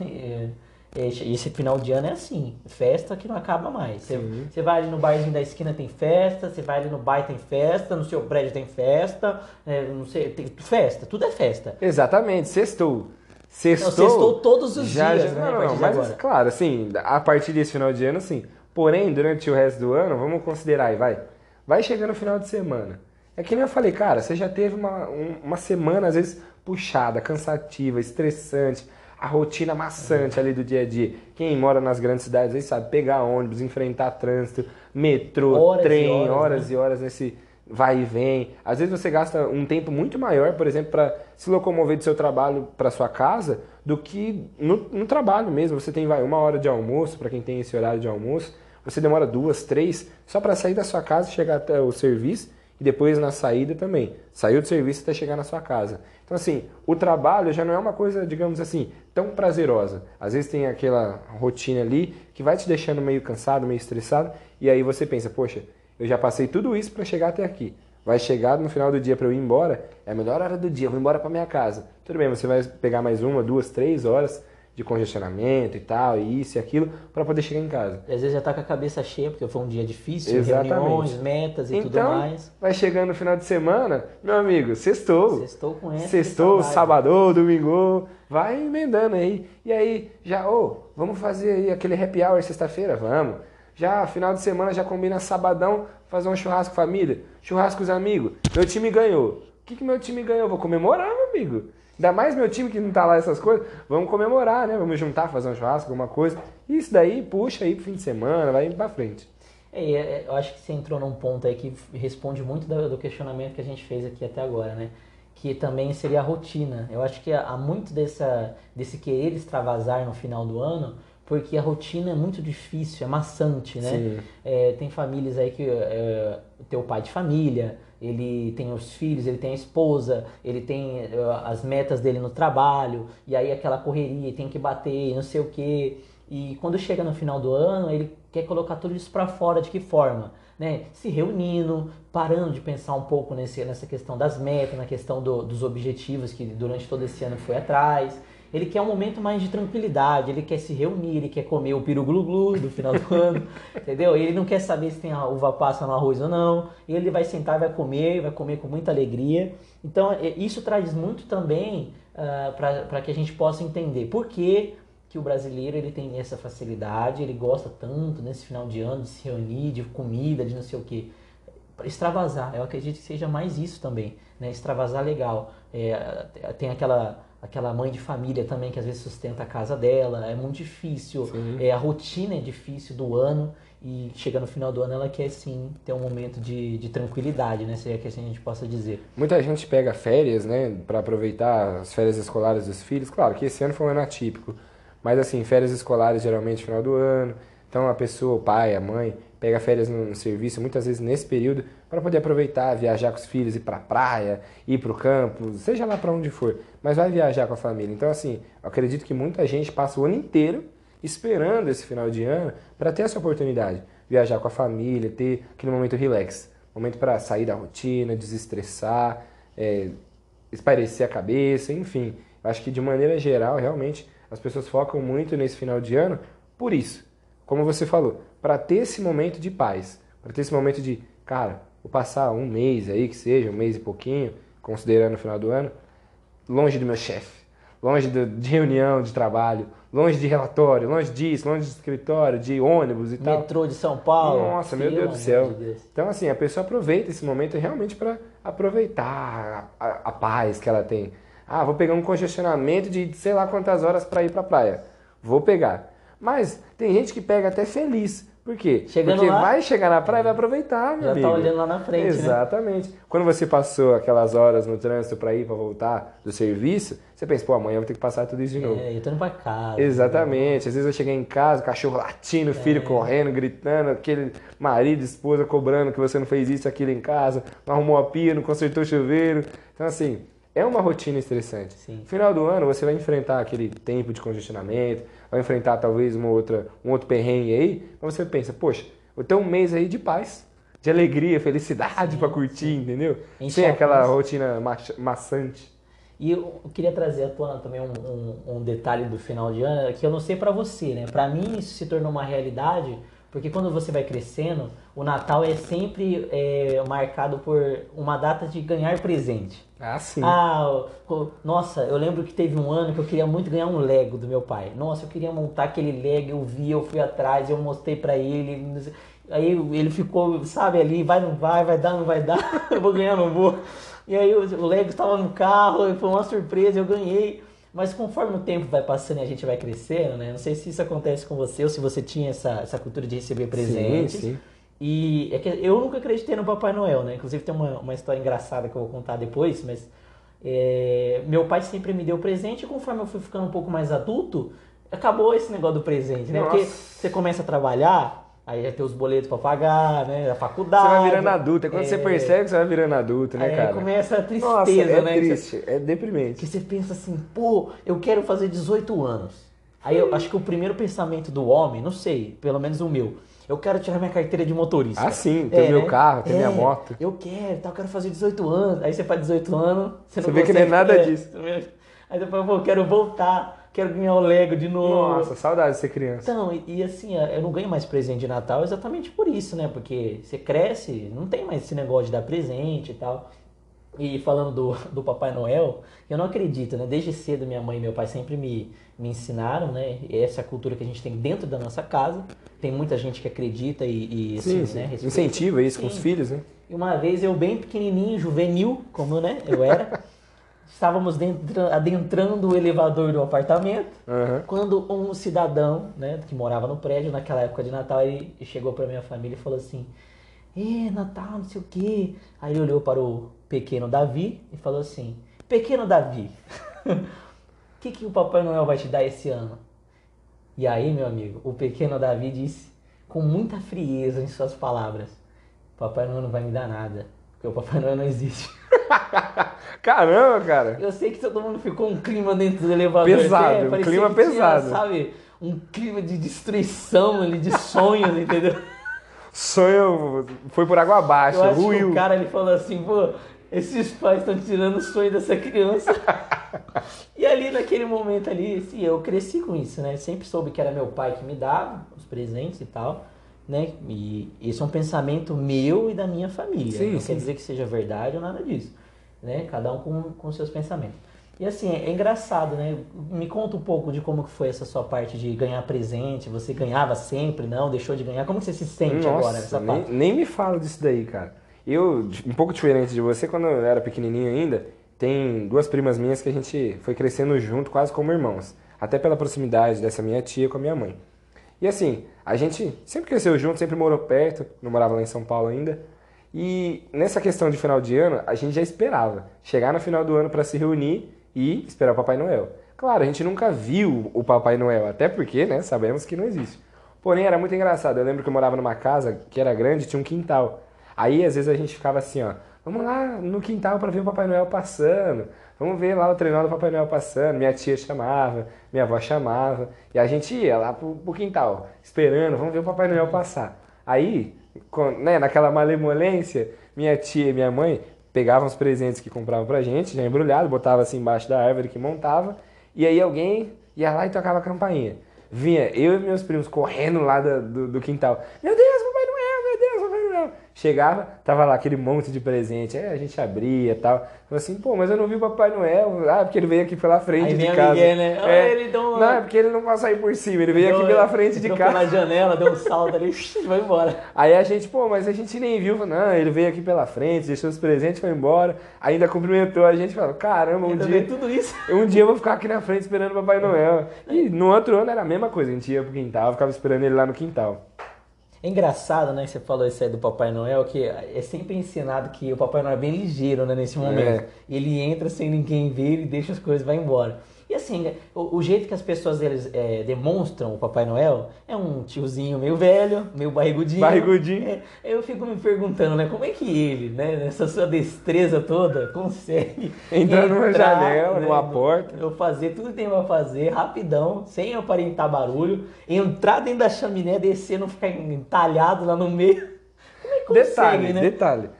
É, Esse final de ano é assim, festa que não acaba mais. Você, vai ali no barzinho da esquina tem festa, você vai ali no bairro tem festa, no seu prédio tem festa, é, não sei, tem festa, tudo é festa. Exatamente, sextou. Sextou. Não, sextou todos os já, dias, já, né, não, não, mas agora. claro, assim, a partir desse final de ano, sim. Porém, durante o resto do ano, vamos considerar aí, vai. Vai chegando o final de semana. É que nem eu falei, cara, você já teve uma, um- uma semana, às vezes, puxada, cansativa, estressante, a rotina maçante ali do dia a dia. Quem mora nas grandes cidades aí sabe, pegar ônibus, enfrentar trânsito, metrô, Horas e trem, horas, horas né? e horas nesse vai e vem. Às vezes você gasta um tempo muito maior, por exemplo, para se locomover do seu trabalho para sua casa do que no, no trabalho mesmo. Você tem vai uma hora de almoço para quem tem esse horário de almoço. Você demora duas, três só para sair da sua casa e chegar até o serviço e depois na saída também. Saiu do serviço até chegar na sua casa. Então assim, o trabalho já não é uma coisa, digamos assim, tão prazerosa. Às vezes tem aquela rotina ali que vai te deixando meio cansado, meio estressado e aí você pensa, poxa, eu já passei tudo isso para chegar até aqui. Vai chegar no final do dia para eu ir embora, é a melhor hora do dia, eu vou embora para minha casa. Tudo bem, você vai pegar mais uma, duas, três horas de congestionamento e tal, e isso e aquilo, para poder chegar em casa. E às vezes já tá com a cabeça cheia, porque foi um dia difícil, Exatamente. reuniões, metas e tudo Então, mais. vai chegando no final de semana, meu amigo, sextou. Sextou com essa. Sextou, sábado, domingo, vai emendando aí. E aí, já, ô, vamos fazer aí aquele happy hour sexta-feira? Vamos. Já, final de semana, já combina sabadão, fazer um churrasco família, churrasco com os amigos. Meu time ganhou. O que, que meu time ganhou? Vou comemorar, meu amigo. Ainda mais meu time que não tá lá essas coisas. Vamos comemorar, né? Vamos juntar, fazer um churrasco, alguma coisa. Isso daí puxa aí pro fim de semana, vai pra frente. É, e, é, eu acho que você entrou num ponto aí que responde muito do, questionamento que a gente fez aqui até agora, né? Que também seria a rotina. Eu acho que há muito dessa, desse querer extravasar no final do ano porque a rotina é muito difícil, é maçante, né? É, tem famílias aí que é, o teu pai de família, ele tem os filhos, ele tem a esposa, ele tem é, as metas dele no trabalho, e aí aquela correria, tem que bater, não sei o quê. E quando chega no final do ano, ele quer colocar tudo isso para fora de que forma? Né? Se reunindo, parando de pensar um pouco nesse, nessa questão das metas, na questão do, dos objetivos que durante todo esse ano foi atrás. Ele quer um momento mais de tranquilidade, ele quer se reunir, ele quer comer o piru glu glu do final do ano, entendeu? Ele não quer saber se tem a uva passa no arroz ou não. Ele vai sentar, vai comer, vai comer com muita alegria. Então, é, isso traz muito também uh, ah, para que a gente possa entender por que, que o brasileiro ele tem essa facilidade, ele gosta tanto nesse final de ano de se reunir, de comida, de não sei o que. Extravasar, eu acredito que seja mais isso também, né? Extravasar legal. É, tem aquela aquela mãe de família também que às vezes sustenta a casa dela, é muito difícil, é, a rotina é difícil do ano e chega no final do ano ela quer sim ter um momento de, de tranquilidade, né? Se é que assim a gente possa dizer. Muita gente pega férias, né, para aproveitar as férias escolares dos filhos. Claro que esse ano foi um ano atípico, mas assim, férias escolares geralmente final do ano. Então a pessoa, o pai, a mãe, pega férias no serviço, muitas vezes nesse período, para poder aproveitar, viajar com os filhos, ir para a praia, ir para o campo, seja lá para onde for, mas vai viajar com a família. Então, assim, acredito que muita gente passa o ano inteiro esperando esse final de ano para ter essa oportunidade, viajar com a família, ter aquele momento relax, momento para sair da rotina, desestressar, é, espairecer a cabeça, enfim. Acho que de maneira geral, realmente, as pessoas focam muito nesse final de ano por isso. Como você falou, para ter esse momento de paz, para ter esse momento de, cara, vou passar um mês aí, que seja, um mês e pouquinho, considerando o final do ano, longe do meu chefe, longe de reunião de trabalho, longe de relatório, longe disso, longe de escritório, de ônibus e tal. Metrô de São Paulo. Nossa, meu Deus do céu. De então, assim, a pessoa aproveita esse momento realmente para aproveitar a, a, a, paz que ela tem. Ah, vou pegar um congestionamento de sei lá quantas horas para ir para a praia. Vou pegar. Mas tem gente que pega até feliz. Por quê? Chegando Porque lá, vai chegar na praia e vai aproveitar, meu já tá amigo. tá olhando lá na frente, né? Exatamente. Né? Quando você passou aquelas horas no trânsito para ir, para voltar do serviço, você pensa, pô, amanhã eu vou ter que passar tudo isso de novo. É, eu tô indo pra casa. Exatamente. Né? Às vezes eu cheguei em casa, cachorro latindo, é. filho correndo, gritando, aquele marido, esposa cobrando que você não fez isso, aquilo em casa, não arrumou a pia, não consertou o chuveiro. Então, assim, é uma rotina estressante. Sim. No final do ano, você vai enfrentar aquele tempo de congestionamento, vai enfrentar talvez uma outra, um outro perrengue aí, mas você pensa, poxa, eu tenho um mês aí de paz, de alegria, felicidade para curtir, sim. entendeu? Sem aquela rotina ma maçante. E eu queria trazer à tona também um, um, um, detalhe do final de ano, que eu não sei para você, né? Para mim isso se tornou uma realidade, porque quando você vai crescendo, o Natal é sempre é, marcado por uma data de ganhar presente. Ah, sim. Ah, nossa, eu lembro que teve um ano que eu queria muito ganhar um Lego do meu pai. Nossa, eu queria montar aquele Lego, eu vi, eu fui atrás, eu mostrei para ele. Aí ele ficou, sabe, ali, vai, não vai, vai dar, não vai dar, eu vou ganhar, não vou. E aí o Lego estava no carro, foi uma surpresa, eu ganhei. Mas conforme o tempo vai passando e a gente vai crescendo, né? Não sei se isso acontece com você ou se você tinha essa, essa cultura de receber presentes. Sim, sim. E é que eu nunca acreditei no Papai Noel, né? Inclusive tem uma, uma história engraçada que eu vou contar depois, mas é, meu pai sempre me deu presente e conforme eu fui ficando um pouco mais adulto, acabou esse negócio do presente, né? Nossa. Porque você começa a trabalhar, Aí já tem os boletos pra pagar, né? A faculdade. Você vai virando adulto. É quando é... você percebe que você vai virando adulto, né, aí cara? começa a tristeza, Nossa, é né? triste, você... é deprimente. Que você pensa assim, pô, eu quero fazer 18 anos. Aí eu acho que o primeiro pensamento do homem, não sei, pelo menos o meu, eu quero tirar minha carteira de motorista. Ah, sim, ter é, meu né? carro, ter é, minha moto. Eu quero, tá, eu quero fazer 18 anos. Aí você faz 18 anos, você não Você vê que não é nada é, disso. Aí você fala, pô, eu quero voltar quero ganhar o Lego de novo. Nossa, saudade de ser criança. Então, e, e, assim, eu não ganho mais presente de Natal exatamente por isso, né? Porque você cresce, não tem mais esse negócio de dar presente e tal. E falando do, do Papai Noel, eu não acredito, né? Desde cedo minha mãe e meu pai sempre me, me ensinaram, né? Essa é a cultura que a gente tem dentro da nossa casa. Tem muita gente que acredita e, e assim, sim, né? Incentiva isso sim. com os filhos, né? E uma vez eu bem pequenininho, juvenil, como né, eu era, estávamos dentro, adentrando o elevador do apartamento, uhum. quando um cidadão, né, que morava no prédio naquela época de Natal, ele chegou para minha família e falou assim: "É, Natal, não sei o quê". Aí ele olhou para o pequeno Davi e falou assim: "Pequeno Davi, o que que o Papai Noel vai te dar esse ano?" E aí, meu amigo, o pequeno Davi disse com muita frieza em suas palavras: Papai Noel não vai me dar nada, porque o Papai Noel não existe. Caramba, cara. Eu sei que todo mundo ficou um clima dentro do elevador. Pesado, até, um clima que tinha, pesado. sabe, um clima de destruição ali, de sonhos, entendeu? Sonho foi por água abaixo, Eu acho que ruiu. o cara ele falou assim, pô, esses pais estão tirando o sonho dessa criança. e ali naquele momento ali, assim, eu cresci com isso, né? Sempre soube que era meu pai que me dava os presentes e tal, né? E isso é um pensamento meu e da minha família. Sim, Não sim. quer dizer que seja verdade ou nada disso, né? Cada um com, com seus pensamentos. E assim, é engraçado, né? Me conta um pouco de como que foi essa sua parte de ganhar presente. Você ganhava sempre, não? Deixou de ganhar? Como que você se sente agora nessa Nossa, nem, parte? nem me fala disso daí, cara. Eu, um pouco diferente de você, quando eu era pequenininho ainda, tem duas primas minhas que a gente foi crescendo junto, quase como irmãos. Até pela proximidade dessa minha tia com a minha mãe. E assim, a gente sempre cresceu junto, sempre morou perto, não morava lá em São Paulo ainda. E nessa questão de final de ano, a gente já esperava chegar no final do ano para se reunir e esperar o Papai Noel. Claro, a gente nunca viu o Papai Noel, até porque, né, sabemos que não existe. Porém, era muito engraçado. Eu lembro que eu morava numa casa que era grande, tinha um quintal. Aí, às vezes, a gente ficava assim, ó, vamos lá no quintal para ver o Papai Noel passando. Vamos ver lá o trenó do Papai Noel passando. Minha tia chamava, minha avó chamava. E a gente ia lá pro, pro quintal, esperando, vamos ver o Papai Noel passar. Aí, com- né, naquela malemolência, minha tia e minha mãe pegavam os presentes que compravam pra gente, já embrulhado, botava assim embaixo da árvore que montava, e aí alguém ia lá e tocava a campainha. Vinha eu e meus primos correndo lá da- do, do quintal. Meu Deus, Papai Noel, meu Deus, Papai Noel. Chegava, tava lá aquele monte de presente, aí a gente abria e tal. Falei assim, pô, mas eu não vi o Papai Noel. Ah, porque ele veio aqui pela frente Aí de vem casa. Miguel, né? É. ele deu uma- Não, é porque ele não passa aí por cima, ele veio aqui Deu- pela frente de casa. pela janela, deu um salto ali, vai embora. Aí a gente, pô, mas a gente nem viu, não, ele veio aqui pela frente, deixou os presentes, foi embora, ainda cumprimentou a gente, falou, caramba, um Ainda dia, tudo isso. um dia eu vou ficar aqui na frente esperando o Papai Noel. E no outro ano era a mesma coisa, a gente ia pro quintal, ficava esperando ele lá no quintal. É engraçado, né, que você falou isso aí do Papai Noel, que é sempre ensinado que o Papai Noel é bem ligeiro, né, nesse momento. É. Ele entra sem ninguém ver, ele deixa as coisas e vai embora. E assim, o, o jeito que as pessoas eles, é, demonstram o Papai Noel é um tiozinho meio velho, meio barrigudinho. Barrigudinho. É, eu fico me perguntando, né, como é que ele, né, nessa sua destreza toda, consegue Entrar numa janela, né, numa porta. eu fazer tudo que tem pra fazer, rapidão, sem aparentar barulho, entrar dentro da chaminé, descer, não ficar entalhado lá no meio. Consegue, Detalhe, né? detalhe.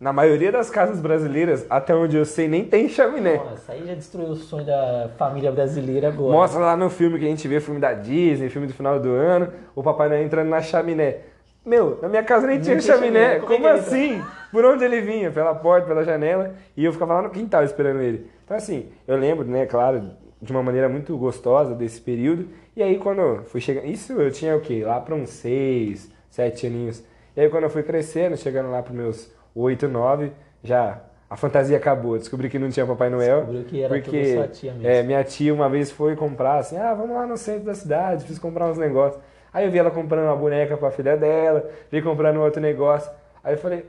Na maioria das casas brasileiras, até onde eu sei, nem tem chaminé. Nossa, aí já destruiu o sonho da família brasileira agora. Mostra lá no filme que a gente vê, filme da Disney, filme do final do ano, o Papai Noel entrando na chaminé. Meu, na minha casa nem Não tinha tinha chaminé. chaminé. Como é Como, assim? Por onde ele vinha? Pela porta, pela janela. E eu ficava lá no quintal esperando ele. Então, assim, eu lembro, né, claro, de uma maneira muito gostosa desse período. E aí, quando eu fui chegar. Isso eu tinha o quê? Lá para uns seis, sete aninhos. E aí, quando eu fui crescendo, chegando lá para meus oito, nove, já. A fantasia acabou, descobri que não tinha Papai Noel. Descobriu que era porque tudo sua tia mesmo. é, minha tia uma vez foi comprar assim, ah, vamos lá no centro da cidade, fiz comprar uns negócios. Aí eu vi ela comprando uma boneca pra filha dela, vi comprando outro negócio. Aí eu falei,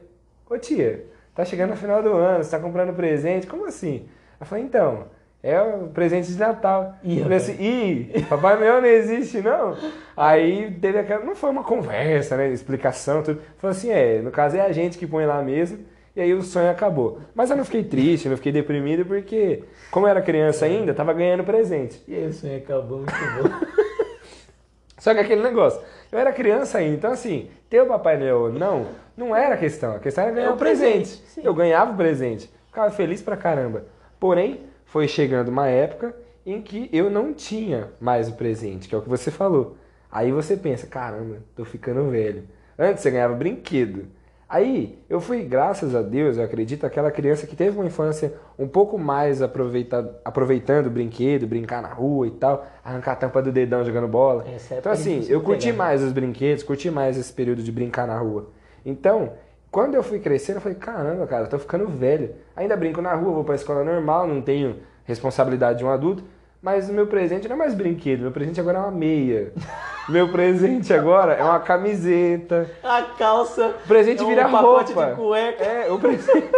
ô tia, tá chegando no final do ano, você tá comprando presente? Como assim? Ela falou, então, é o presente de Natal. Ih, eu falei assim, ih, Papai Noel não existe, não? Aí teve aquela, não foi uma conversa, né, explicação, tudo. Falou assim, é, no caso é a gente que põe lá mesmo. E aí o sonho acabou. Mas eu não fiquei triste, eu não fiquei deprimido, porque, como eu era criança ainda, tava ganhando presente. E aí o sonho acabou, muito bom. Só que aquele negócio, eu era criança ainda, então assim, ter o Papai Noel ou não, não era a questão. A questão era ganhar É o presente. presente. Eu ganhava o presente, ficava feliz pra caramba. Porém, foi chegando uma época em que eu não tinha mais o presente, que é o que você falou. Aí você pensa, caramba, tô ficando velho. Antes você ganhava brinquedo. Aí eu fui, graças a Deus, eu acredito, aquela criança que teve uma infância um pouco mais aproveita, aproveitando o brinquedo, brincar na rua e tal, arrancar a tampa do dedão jogando bola. Época Então assim, eu curti pegar. mais os brinquedos, curti mais esse período de brincar na rua. Então, quando eu fui crescendo, eu falei, caramba, cara, eu tô ficando velho. Ainda brinco na rua, vou pra escola normal, não tenho responsabilidade de um adulto, mas o meu presente não é mais brinquedo, meu presente agora é uma meia. meu presente agora é uma camiseta. A calça. O presente é um vira pacote roupa. de cueca. É, o presente.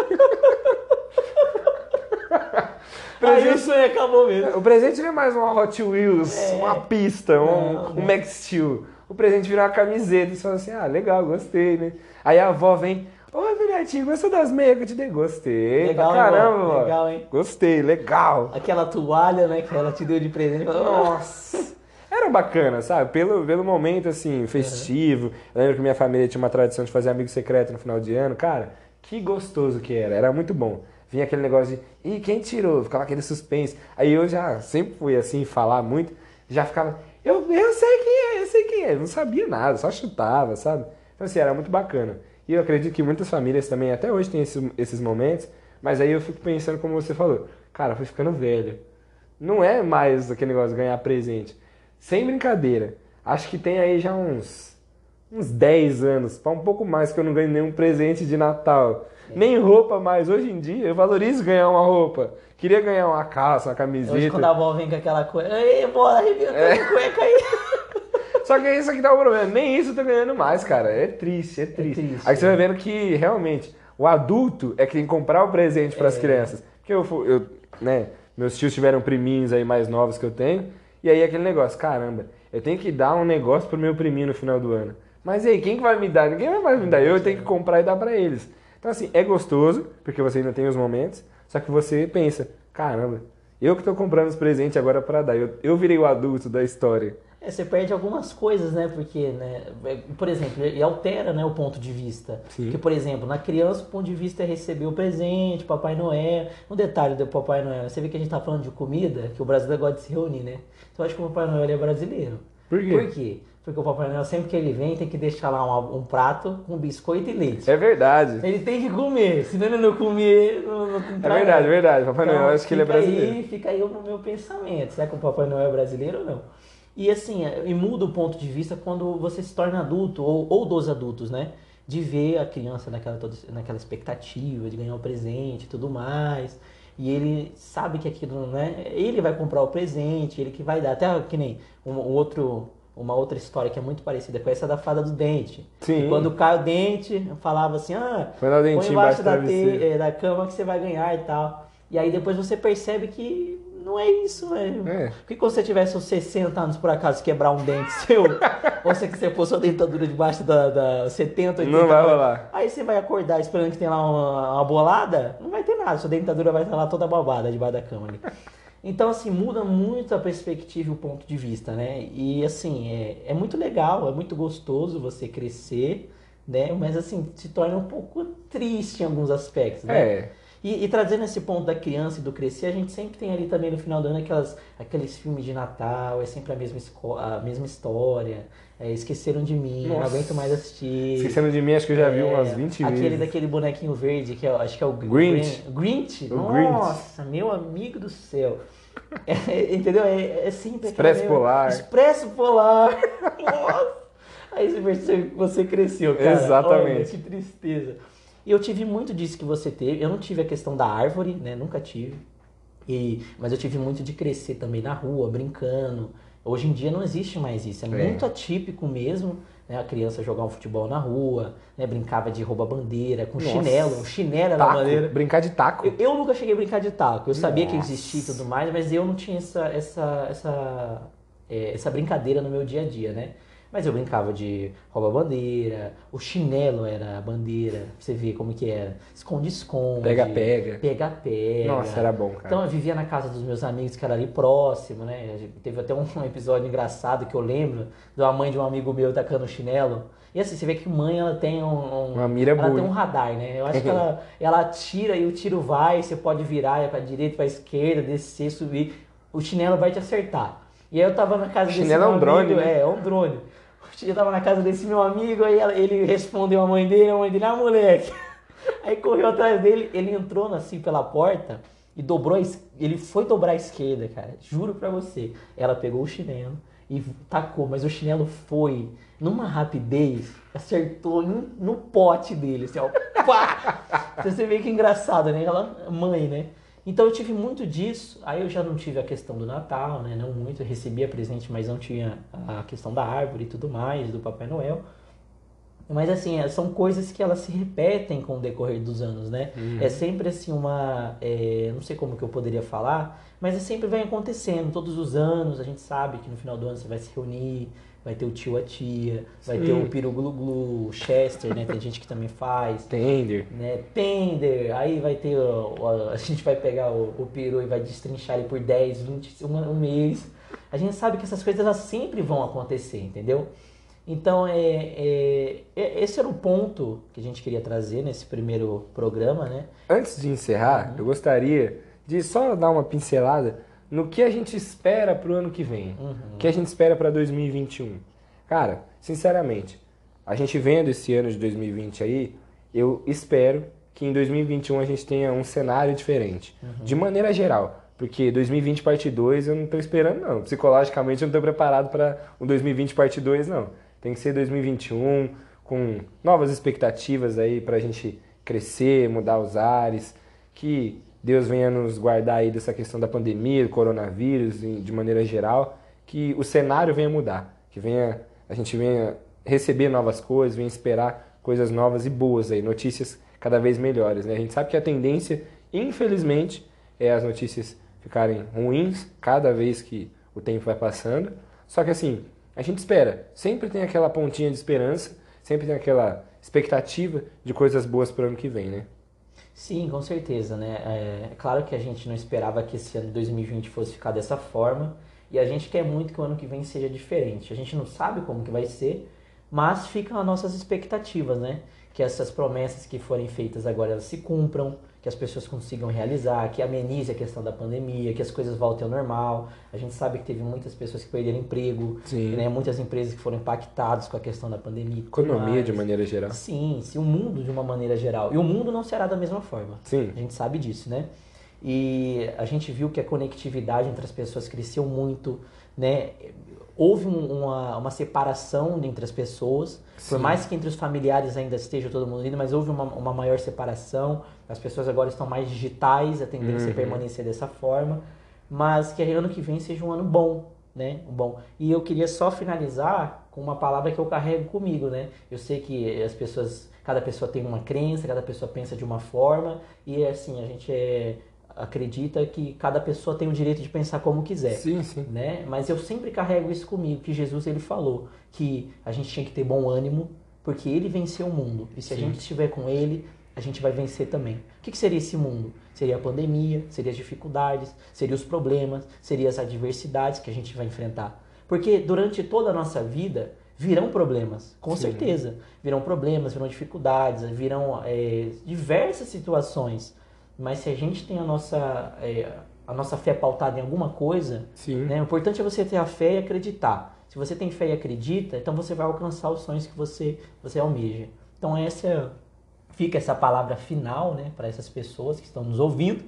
Aí o sonho acabou mesmo. O presente não é mais uma Hot Wheels, É. uma pista, um, Não, um não. Max Steel. O presente vira uma camiseta. E você fala assim, ah, legal, gostei, né? Aí a avó vem, oi, filhotinho, gostou das meias que eu te dei? Gostei. Legal, pra hein, caramba, vó. Legal, hein? Gostei, legal. Aquela toalha, né, que ela te deu de presente. Nossa. Era bacana, sabe? Pelo, pelo momento, assim, festivo. Eu lembro que minha família tinha uma tradição de fazer amigo secreto no final de ano. Cara, que gostoso que era. Era muito bom. Vinha aquele negócio de, ih, quem tirou? Ficava aquele suspense. Aí eu já sempre fui assim, falar muito. Já ficava, eu, eu sei quem é, eu sei quem é. Eu não sabia nada, só chutava, sabe? Então, assim, era muito bacana. E eu acredito que muitas famílias também, até hoje, têm esses, esses momentos. Mas aí eu fico pensando, como você falou, cara, eu fui ficando velho. Não é mais aquele negócio de ganhar presente. Sem brincadeira. Acho que tem aí já uns uns 10 anos, para um pouco mais que eu não ganho nenhum presente de Natal. Nem roupa mais. Hoje em dia eu valorizo ganhar uma roupa. Queria ganhar uma calça, uma camiseta. Hoje quando a avó vem com aquela coisa, ei, bora, arrebenta É. a cueca aí. Só que é isso que dá o problema. Nem isso eu tô ganhando mais, cara. É triste, é triste. triste, Aí você é. vai vendo que realmente o adulto é que tem que comprar o presente para as É. crianças. Porque eu, eu, né, meus tios tiveram priminhos aí mais novos que eu tenho. E aí aquele negócio, caramba, eu tenho que dar um negócio pro meu priminho no final do ano. Mas aí, quem que vai me dar? Ninguém vai mais me dar. Eu tenho que comprar e dar para eles. Então assim, é gostoso, porque você ainda tem os momentos, só que você pensa, caramba, eu que tô comprando os presentes agora para dar. Eu, eu virei o adulto da história. É, você perde algumas coisas, né? Porque, né, é, por exemplo, e altera né, o ponto de vista. Sim. Porque, por exemplo, na criança o ponto de vista é receber o presente, Papai Noel. Um detalhe do Papai Noel, você vê que a gente tá falando de comida, que o brasileiro gosta de se reunir, né? Então eu acho que o Papai Noel ele é brasileiro. Por quê? Por quê? Porque o Papai Noel, sempre que ele vem, tem que deixar lá um, um prato com biscoito e leite. É verdade. Ele tem que comer, senão ele não comer, não, não É verdade, verdade. Papai Noel, eu acho que ele é brasileiro. Aí, fica aí no meu pensamento. Será que o Papai Noel é brasileiro ou não? E assim, é, e muda o ponto de vista quando você se torna adulto, ou, ou dos adultos, né? De ver a criança naquela, toda- naquela expectativa de ganhar o presente e tudo mais. E ele sabe que aquilo, né? Ele vai comprar o presente, ele que vai dar. Até que nem um, um outro, uma outra história que é muito parecida com essa da fada do dente. Sim. Quando cai o dente, falava assim, ah, Põe põe embaixo embaixo da, te- eh, da cama que você vai ganhar e tal. E aí depois você percebe que não é isso, velho. É. Porque quando você tivesse uns 60 anos por acaso quebrar um dente seu, ou se você pôr sua dentadura debaixo da, da 70, 80 Não vai rolar. Aí você vai acordar esperando que tenha lá uma, uma bolada, não vai ter nada, sua dentadura vai estar lá toda babada debaixo da cama ali. Então, assim, muda muito a perspectiva e o ponto de vista, né? E, assim, é, é muito legal, é muito gostoso você crescer, né? Mas, assim, se torna um pouco triste em alguns aspectos, né? É. E, e trazendo esse ponto da criança e do crescer, a gente sempre tem ali também no final do ano aquelas, aqueles filmes de Natal, é sempre a mesma, a mesma história, é, Esqueceram de Mim, não Nossa. aguento mais assistir. Esquecendo de mim, acho que eu já vi É, umas 20 Aquele vezes. daquele bonequinho verde, que é, acho que é o Grinch. Grin- Grinch? O Nossa, meu amigo do céu. É, entendeu? É, é sempre Expresso Polar. Expresso Polar. Nossa. Aí você percebe que você cresceu, cara. Exatamente. Olha, que tristeza. E eu tive muito disso que você teve. Eu não tive a questão da árvore, né? Nunca tive. E, mas eu tive muito de crescer também na rua, brincando. Hoje em dia não existe mais isso. É, É. muito atípico mesmo. Né? A criança jogar um futebol na rua, né? brincava de rouba-bandeira, com Nossa. chinelo, um chinelo na Taco. bandeira. Brincar de taco. Eu, eu nunca cheguei a brincar de taco. Eu sabia que Nossa. existia e tudo mais, mas eu não tinha essa, essa, essa, é, essa brincadeira no meu dia a dia, né? Mas eu brincava de rouba-bandeira, o chinelo era a bandeira, pra você ver como que era. Esconde-esconde. Pega-pega. Pega-pega. Nossa, era bom, cara. Então eu vivia na casa dos meus amigos que era ali próximo, né? Teve até um episódio engraçado que eu lembro da mãe de um amigo meu tacando chinelo. E assim, você vê que mãe ela tem um, um- Uma mira ela boa. tem um radar, né? Eu acho que ela, ela tira e o tiro vai, você pode virar é pra direita, pra esquerda, descer, subir. O chinelo vai te acertar. E aí eu tava na casa desse Chinelo é um drone, amigo, né? é, é um drone. Eu tava na casa desse meu amigo, aí ele respondeu a mãe dele, a mãe dele, ah, moleque. Aí correu atrás dele, ele entrou assim pela porta e dobrou a ele foi dobrar a esquerda, cara. Juro pra você. Ela pegou o chinelo e tacou, mas o chinelo foi numa rapidez, acertou em- no pote dele, assim, ó. Pá! Você vê que engraçado, né? Ela, mãe, né? Então eu tive muito disso. Aí eu já não tive a questão do Natal, né? Não muito, eu recebia presente, mas não tinha a questão da árvore e tudo mais, do Papai Noel. Mas assim, é, são coisas que elas se repetem com o decorrer dos anos, né? Uhum. É sempre assim uma. é, não sei como que eu poderia falar, mas é sempre vem acontecendo. Todos os anos a gente sabe que no final do ano você vai se reunir, vai ter o tio, a tia, vai ter Sim. o Piru Glu Glu, o Chester, né? Tem gente que também faz. Tender. Né? Tender, aí vai ter. o- a gente vai pegar o, o peru e vai destrinchar ele por 10, 20, um, um mês. A gente sabe que essas coisas elas sempre vão acontecer, entendeu? Então, é, é, é- esse era o ponto que a gente queria trazer nesse primeiro programa, né? Antes de encerrar, eu gostaria de só dar uma pincelada no que a gente espera pro ano que vem. O que a gente espera para 2021. Cara, sinceramente, a gente vendo esse ano de 2020 aí, eu espero que em 2021 a gente tenha um cenário diferente. De maneira geral. Porque 2020 parte 2 eu não tô esperando, não. Psicologicamente eu não tô preparado para um 2020 parte 2, não. Tem que ser 2021, com novas expectativas aí pra gente crescer, mudar os ares. Que Deus venha nos guardar aí dessa questão da pandemia, do coronavírus, de maneira geral. Que o cenário venha mudar. Que venha, a gente venha receber novas coisas, venha esperar coisas novas e boas aí, notícias cada vez melhores, né? A gente sabe que a tendência, infelizmente, é as notícias ficarem ruins cada vez que o tempo vai passando. Só que assim, a gente espera, sempre tem aquela pontinha de esperança, sempre tem aquela expectativa de coisas boas para o ano que vem, né? Sim, com certeza, né? É, é claro que a gente não esperava que esse ano de 2020 fosse ficar dessa forma e a gente quer muito que o ano que vem seja diferente. A gente não sabe como que vai ser, mas ficam as nossas expectativas, né? Que essas promessas que forem feitas agora elas se cumpram, que as pessoas consigam realizar, que amenize a questão da pandemia, que as coisas voltem ao normal. A gente sabe que teve muitas pessoas que perderam emprego, né? Muitas empresas que foram impactadas com a questão da pandemia. Economia mais. de maneira geral. Sim, sim, o mundo de uma maneira geral. E o mundo não será da mesma forma. Sim. A gente sabe disso, né? E a gente viu que a conectividade entre as pessoas cresceu muito, né? Houve um- uma, uma separação entre as pessoas, por Sim. mais que entre os familiares ainda esteja todo mundo unido, mas houve uma, uma maior separação. As pessoas agora estão mais digitais, a tendência é Uhum. permanecer dessa forma. Mas que ano que vem seja um ano bom, né? Um bom. E eu queria só finalizar com uma palavra que eu carrego comigo, né? Eu sei que as pessoas, cada pessoa tem uma crença, cada pessoa pensa de uma forma e assim a gente é, acredita que cada pessoa tem o direito de pensar como quiser, Sim, sim. né? Mas eu sempre carrego isso comigo, que Jesus ele falou que a gente tinha que ter bom ânimo porque ele venceu o mundo e se a Sim. gente estiver com ele a gente vai vencer também. O que, que seria esse mundo? Seria a pandemia, seria as dificuldades, seria os problemas, seria as adversidades que a gente vai enfrentar. Porque durante toda a nossa vida virão problemas, com Sim. certeza. Virão problemas, virão dificuldades, virão é, diversas situações. Mas se a gente tem a nossa, é, a nossa fé pautada em alguma coisa, né? O importante é você ter a fé e acreditar. Se você tem fé e acredita, então você vai alcançar os sonhos que você, você almeja. Então essa é- fica essa palavra final né, para essas pessoas que estão nos ouvindo.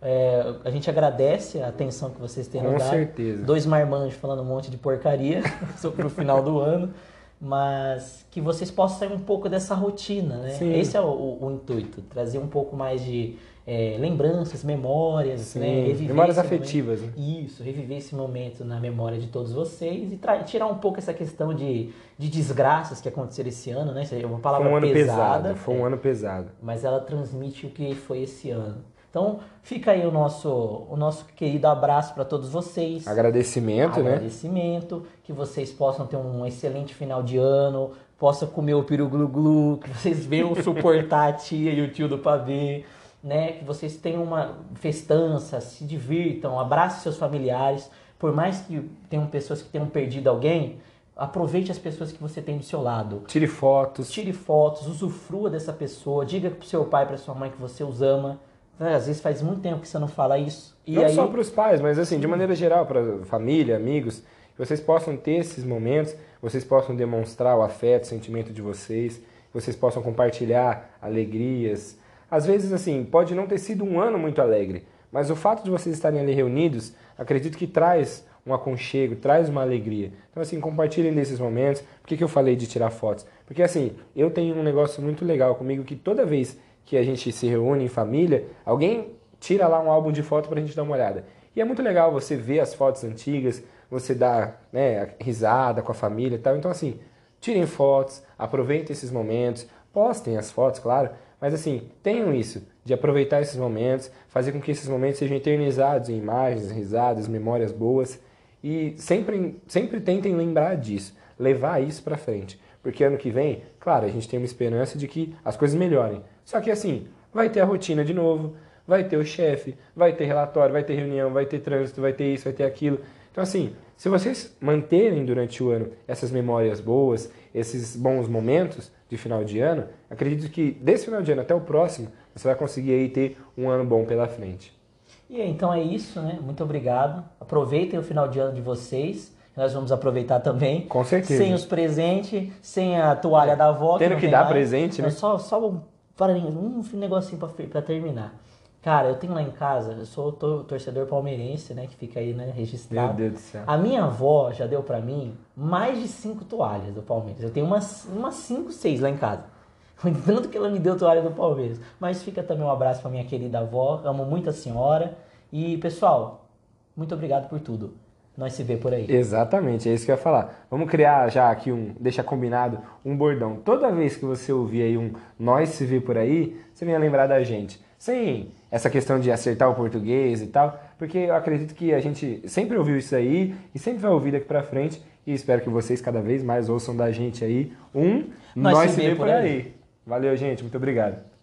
É, a gente agradece a atenção que vocês têm Com nos dado. certeza. Dois marmanjos falando um monte de porcaria sobre o final do ano. Mas que vocês possam sair um pouco dessa rotina, né? Sim. Esse é o, o- o intuito, trazer um pouco mais de é, lembranças, memórias, Sim. né? Memórias esse momento. afetivas, né? Isso, reviver esse momento na memória de todos vocês e tirar um pouco essa questão de, de desgraças que aconteceram esse ano, né? É uma Foi palavra um ano pesada, pesado. Foi um é, ano pesado. mas ela transmite o que foi esse ano. Então, fica aí o nosso, o nosso querido abraço para todos vocês. Agradecimento, né? Agradecimento, que vocês possam ter um excelente final de ano, possam comer o peru glu glu, que vocês venham suportar a tia e o tio do pavê, né? Que vocês tenham uma festança, se divirtam, abracem seus familiares, por mais que tenham pessoas que tenham perdido alguém, aproveite as pessoas que você tem do seu lado. Tire fotos. Tire fotos, usufrua dessa pessoa, diga pro seu pai, pra sua mãe que você os ama. Né, Às vezes faz muito tempo que você não fala isso. E não aí, só para os pais, mas assim, de maneira geral, para família, amigos, vocês possam ter esses momentos, vocês possam demonstrar o afeto, o sentimento de vocês, vocês possam compartilhar alegrias. Às vezes, assim, pode não ter sido um ano muito alegre, mas o fato de vocês estarem ali reunidos, acredito que traz um aconchego, traz uma alegria. Então, assim, compartilhem desses momentos. Por que, que eu falei de tirar fotos? Porque, assim, eu tenho um negócio muito legal comigo que toda vez que a gente se reúne em família, alguém tira lá um álbum de foto pra gente dar uma olhada. E é muito legal você ver as fotos antigas, você dar né, risada com a família e tal. Então, assim, tirem fotos, aproveitem esses momentos, postem as fotos, claro, mas assim, tenham isso, de aproveitar esses momentos, fazer com que esses momentos sejam eternizados em imagens, risadas, memórias boas e sempre, sempre tentem lembrar disso, levar isso para frente. Porque ano que vem, claro, a gente tem uma esperança de que as coisas melhorem. Só que assim, vai ter a rotina de novo, vai ter o chefe, vai ter relatório, vai ter reunião, vai ter trânsito, vai ter isso, vai ter aquilo. Então assim, se vocês manterem durante o ano essas memórias boas, esses bons momentos de final de ano, acredito que desse final de ano até o próximo, você vai conseguir aí ter um ano bom pela frente. E então é isso, né? Muito obrigado. Aproveitem o final de ano de vocês. Nós vamos aproveitar também. Com certeza. Sem os presentes, sem a toalha da avó. Tendo que, que dar mais. presente, né? Só, só um, um negocinho para terminar. Cara, eu tenho lá em casa, eu sou torcedor palmeirense, né? Que fica aí, né, registrado. Meu Deus do céu. A minha avó já deu para mim mais de cinco toalhas do Palmeiras. Eu tenho umas, umas cinco, seis lá em casa. Tanto que ela me deu toalha do Palmeiras. Mas fica também um abraço pra minha querida avó. Amo muito a senhora. E, pessoal, muito obrigado por tudo. Nós se vê por aí. Exatamente, é isso que eu ia falar. Vamos criar já aqui um, deixa combinado, um bordão. Toda vez que você ouvir aí um nós se vê por aí, você venha lembrar da gente. Sem essa questão de acertar o português e tal, porque eu acredito que a gente sempre ouviu isso aí e sempre vai ouvir daqui pra frente e espero que vocês cada vez mais ouçam da gente aí um Nós, nós se, vê por aí. aí. Valeu, gente. Muito obrigado.